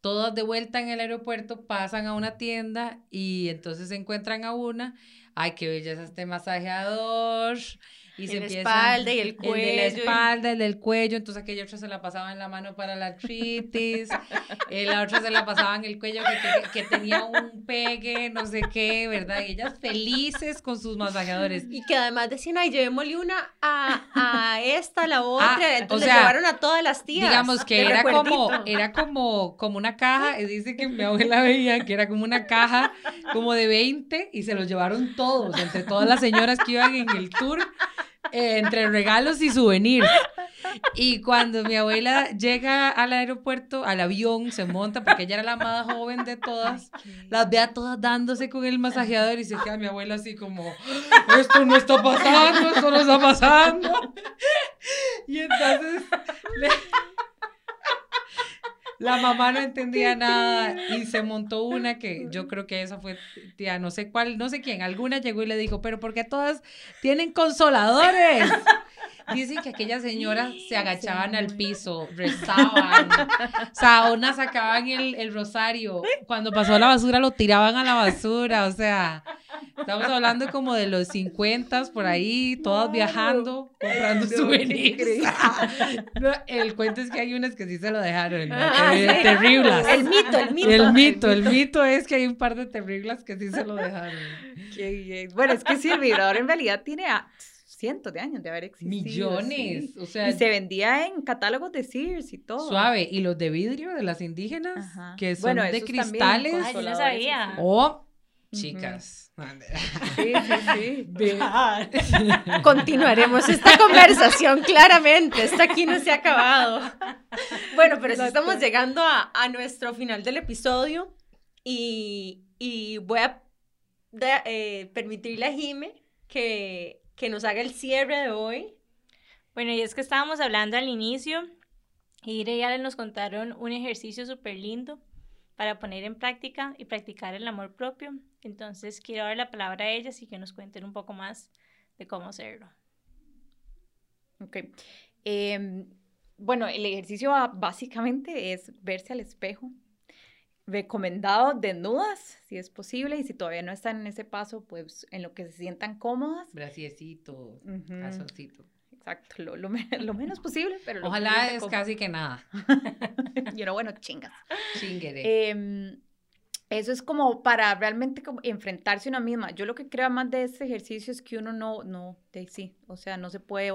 todas de vuelta en el aeropuerto pasan a una tienda y entonces se encuentran a una. Ay, qué belleza este masajeador. Y se En la espalda y el el de la cuello. y- espalda, el del cuello, entonces aquella otra se la pasaba en la mano para la artritis, eh, la otra se la pasaba en el cuello que, que, que tenía un pegue, no sé qué, ¿verdad? Y ellas felices con sus masajeadores. Y que además decían, ay, llevémosle una a, a esta, a la otra. Ah, Entonces o sea, le llevaron a todas las tías. Digamos que era como, era como, como una caja, y dice que mi abuela veía que era como una caja como de 20 y se los llevaron todos, entre todas las señoras que iban en el tour, eh, entre regalos y souvenirs. Y cuando mi abuela llega al aeropuerto, al avión, se monta, porque ella era la más joven de todas, las ve a todas dándose con el masajeador y se queda mi abuela así como, esto no está pasando, esto no está pasando. Y entonces le, La mamá no entendía nada y se montó una que yo creo que esa fue, tía, no sé cuál, no sé quién, alguna llegó y le dijo, pero ¿por qué todas tienen consoladores? Dicen que aquellas señoras se agachaban al piso, rezaban, o sea, unas sacaban el, el rosario, cuando pasó la basura lo tiraban a la basura, o sea, estamos hablando como de los 50 por ahí, todas viajando, comprando souvenirs. No, el cuento es que hay unas que sí se lo dejaron, ¿no? Ah, Eh, sí. terribles. El mito, el mito. El mito, el mito es que hay un par de terribles que sí se lo dejaron. Qué bien. Bueno, es que sí, el vibrador en realidad tiene a- cientos de años de haber existido. Millones, sí. o sea, Y se vendía en catálogos de Sears y todo. suave. Y los de vidrio de las indígenas, Ajá. que son Bueno, de cristales. Ay, yo no sabía. O chicas. Sí, sí, sí. *laughs* Continuaremos esta conversación claramente. Esta aquí no se ha acabado. Bueno, pero sí estamos llegando a, a nuestro final del episodio y, y voy a de- eh, permitirle a Jime que, que nos haga el cierre de hoy. Bueno, y es que estábamos hablando al inicio, y Ire y Ale nos contaron un ejercicio súper lindo para poner en práctica y practicar el amor propio. Entonces quiero dar la palabra a ellas y que nos cuenten un poco más de cómo hacerlo. Ok. Em, bueno, el ejercicio básicamente es verse al espejo. Recomendado desnudas, si es posible, y si todavía no están en ese paso, pues en lo que se sientan cómodas. Braciecito, calzoncito. Exacto, lo, lo me- lo menos posible, pero Ojalá es cómodo. casi que nada. *laughs* Y uno, bueno, chingas. Chinguere. Em, eso es como para realmente como enfrentarse a una misma. Yo lo que creo más de este ejercicio es que uno no, no, de, sí, o sea, no se puede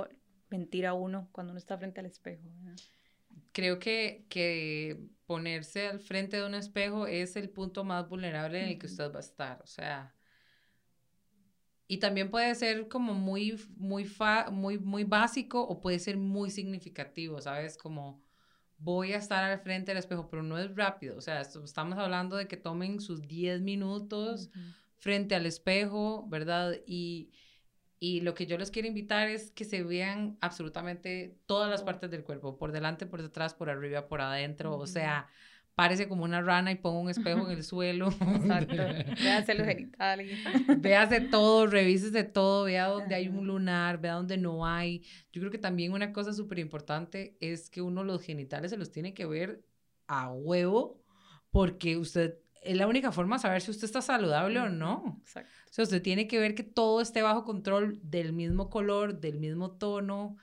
mentir a uno cuando uno está frente al espejo. ¿verdad? Creo que, que ponerse al frente de un espejo es el punto más vulnerable en el que usted va a estar. O sea, y también puede ser como muy, muy, fa- muy, muy básico o puede ser muy significativo, ¿sabes? Como voy a estar al frente del espejo, pero no es rápido. O sea, esto- estamos hablando de que tomen sus 10 minutos frente al espejo, ¿verdad? Y, y lo que yo les quiero invitar es que se vean absolutamente todas las partes del cuerpo, por delante, por detrás, por arriba, por adentro, o sea, párese como una rana y ponga un espejo en el *laughs* suelo. Exacto. Véanse los genitales. Véase todo, revísese todo, vea dónde hay un lunar, vea dónde no hay. Yo creo que también una cosa súper importante es que uno los genitales se los tiene que ver a huevo, porque usted es la única forma de saber si usted está saludable o no. Exacto. O sea, usted tiene que ver que todo esté bajo control, del mismo color, del mismo tono,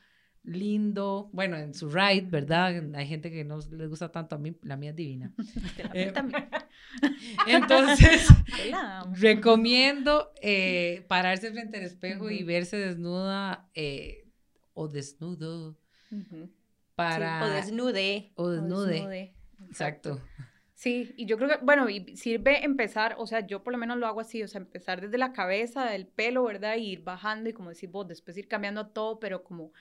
lindo. Bueno, en su right, ¿verdad? Hay gente que no les gusta tanto, a mí la mía es divina. *laughs* Eh. *laughs* Entonces, *laughs* recomiendo eh, pararse frente al espejo y verse desnuda eh, o desnudo para... O desnude. o O desnude. desnude. Exacto. Sí, y yo creo que, bueno, y sirve empezar, o sea, yo por lo menos lo hago así, o sea, empezar desde la cabeza, del pelo, ¿verdad? Y ir bajando y como decís vos, después ir cambiando todo, pero como,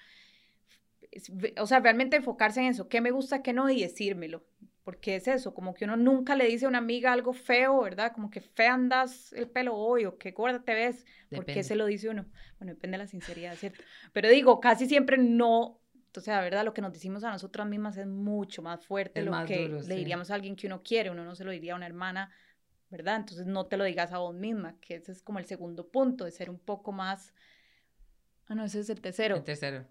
o sea, realmente enfocarse en eso, qué me gusta, qué no, y decírmelo, porque es eso, como que uno nunca le dice a una amiga algo feo, ¿verdad? Como que fea andas el pelo hoy, o qué gorda te ves, ¿por qué Depende. se lo dice uno? Bueno, depende de la sinceridad, ¿cierto? Pero digo, casi siempre no, o sea, ¿verdad? Lo que nos decimos a nosotras mismas es mucho más fuerte Es lo más que duro, le sí. diríamos a alguien que uno quiere, uno no se lo diría a una hermana, ¿verdad? Entonces no te lo digas a vos misma, que ese es como el segundo punto, de ser un poco más, ah, no, ese es el tercero, El tercero.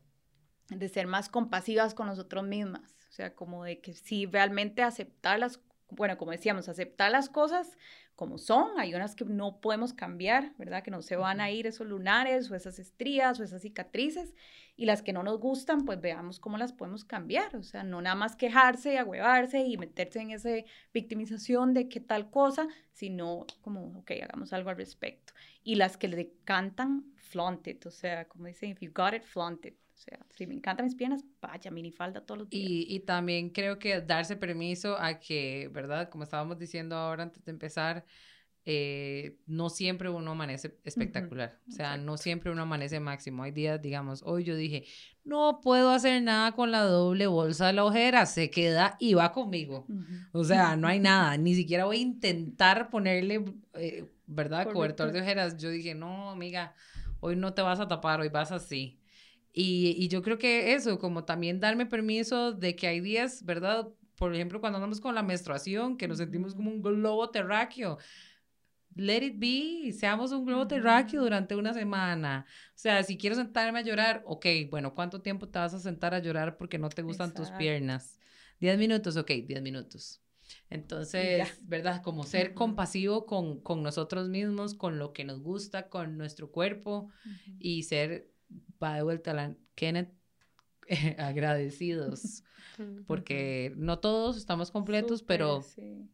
de ser más compasivas con nosotros mismas, o sea, como de que sí, realmente aceptar las, bueno, como decíamos, aceptar las cosas como son, hay unas que no podemos cambiar, ¿verdad? Que no se van a ir esos lunares o esas estrías o esas cicatrices, y las que no nos gustan, pues veamos cómo las podemos cambiar, o sea, no nada más quejarse y agüevarse y meterse en esa victimización de qué tal cosa, sino como, ok, hagamos algo al respecto. Y las que le cantan, flaunt it, o sea, como dicen, if you got it, flaunt it. O sea, si me encantan mis piernas, vaya, minifalda todos los días. Y, y también creo que darse permiso a que, ¿verdad? Como estábamos diciendo ahora antes de empezar, eh, no siempre uno amanece espectacular. O sea, no siempre uno amanece máximo. Hay días, digamos, hoy yo dije, no puedo hacer nada con la doble bolsa de la ojera, se queda y va conmigo. O sea, no hay *laughs* nada, ni siquiera voy a intentar ponerle, eh, ¿verdad? Correcto. Cobertor de ojeras. Yo dije, no, amiga, hoy no te vas a tapar, hoy vas así. Y, y yo creo que eso, como también darme permiso de que hay días, ¿verdad? por ejemplo, cuando andamos con la menstruación, que nos sentimos como un globo terráqueo. Let it be, seamos un globo terráqueo durante una semana. O sea, si quiero sentarme a llorar, ok, bueno, ¿cuánto tiempo te vas a sentar a llorar porque no te gustan tus Exacto. piernas? ¿10 minutos? Ok, 10 minutos. Entonces, ¿verdad? Como ser compasivo con, con nosotros mismos, con lo que nos gusta, con nuestro cuerpo y ser, va de vuelta a la Kenneth, *laughs* agradecidos, porque no todos estamos completos, Súper, pero sí.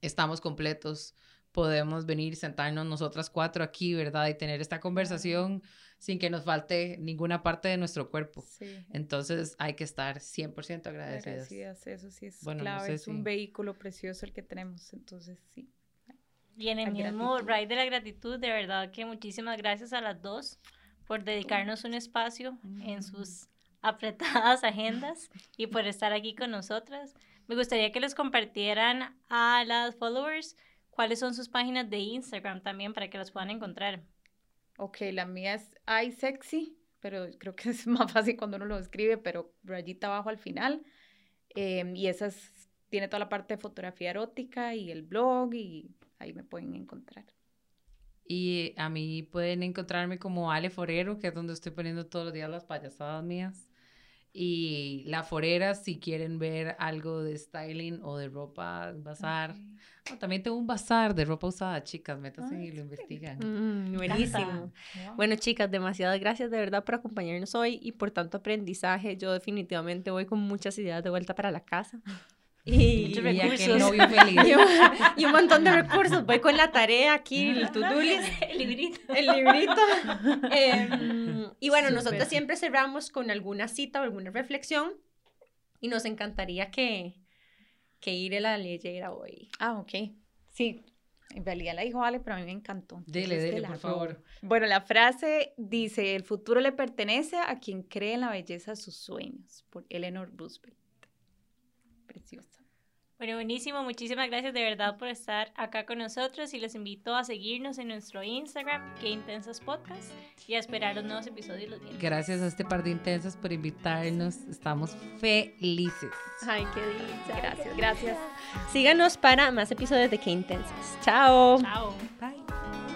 estamos completos. Podemos venir, sentarnos nosotras cuatro aquí, ¿verdad? Y tener esta conversación sin que nos falte ninguna parte de nuestro cuerpo. Sí. Entonces hay que estar 100% agradecidos. Agradecidas, eso sí es Bueno, no clave, sé es un vehículo precioso el que tenemos, entonces sí. Y en el mismo ride de la gratitud, de verdad que muchísimas gracias a las dos por dedicarnos un espacio en sus apretadas agendas y por estar aquí con nosotras. Me gustaría que les compartieran a las followers cuáles son sus páginas de Instagram también para que las puedan encontrar. Ok, la mía es iSexy, pero creo que *laughs* es más fácil cuando uno lo escribe, pero rayita abajo al final. Em, y esa es- tiene toda la parte de fotografía erótica y el blog y ahí me pueden encontrar. Y a mí pueden encontrarme como Ale Forero, que es donde estoy poniendo todos los días las payasadas mías. Y La Forera, si quieren ver algo de styling o de ropa, bazar. Oh, también tengo un bazar de ropa usada, chicas, métanse y lo investigan. Mm, buenísimo. Wow. Bueno, chicas, demasiadas gracias de verdad por acompañarnos hoy y por tanto aprendizaje. Yo definitivamente voy con muchas ideas de vuelta para la casa. Y, Muchos Y aquel recursos. novio feliz. *laughs* y un, montón de recursos. Voy con la tarea aquí, el list, El librito. el librito. *laughs* Em, y bueno, nosotros siempre cerramos con alguna cita o alguna reflexión. Y nos encantaría que, que Ire la leyera hoy. Ah, ok. Sí, en realidad la dijo Ale, pero a mí me encantó. Dele, entonces dele, por favor. Bueno, la frase dice, el futuro le pertenece a quien cree en la belleza de sus sueños, por Eleanor Roosevelt. Preciosa. Bueno, buenísimo. Muchísimas gracias de verdad por estar acá con nosotros y les invito a seguirnos en nuestro Instagram, que Intensas Podcast, y a esperar los nuevos episodios los viernes. Gracias a este par de intensas por invitarnos. Estamos felices. Ay, qué dicha. Gracias, gracias. Síganos para más episodios de Qué Intensas. Chao. Chao. Bye.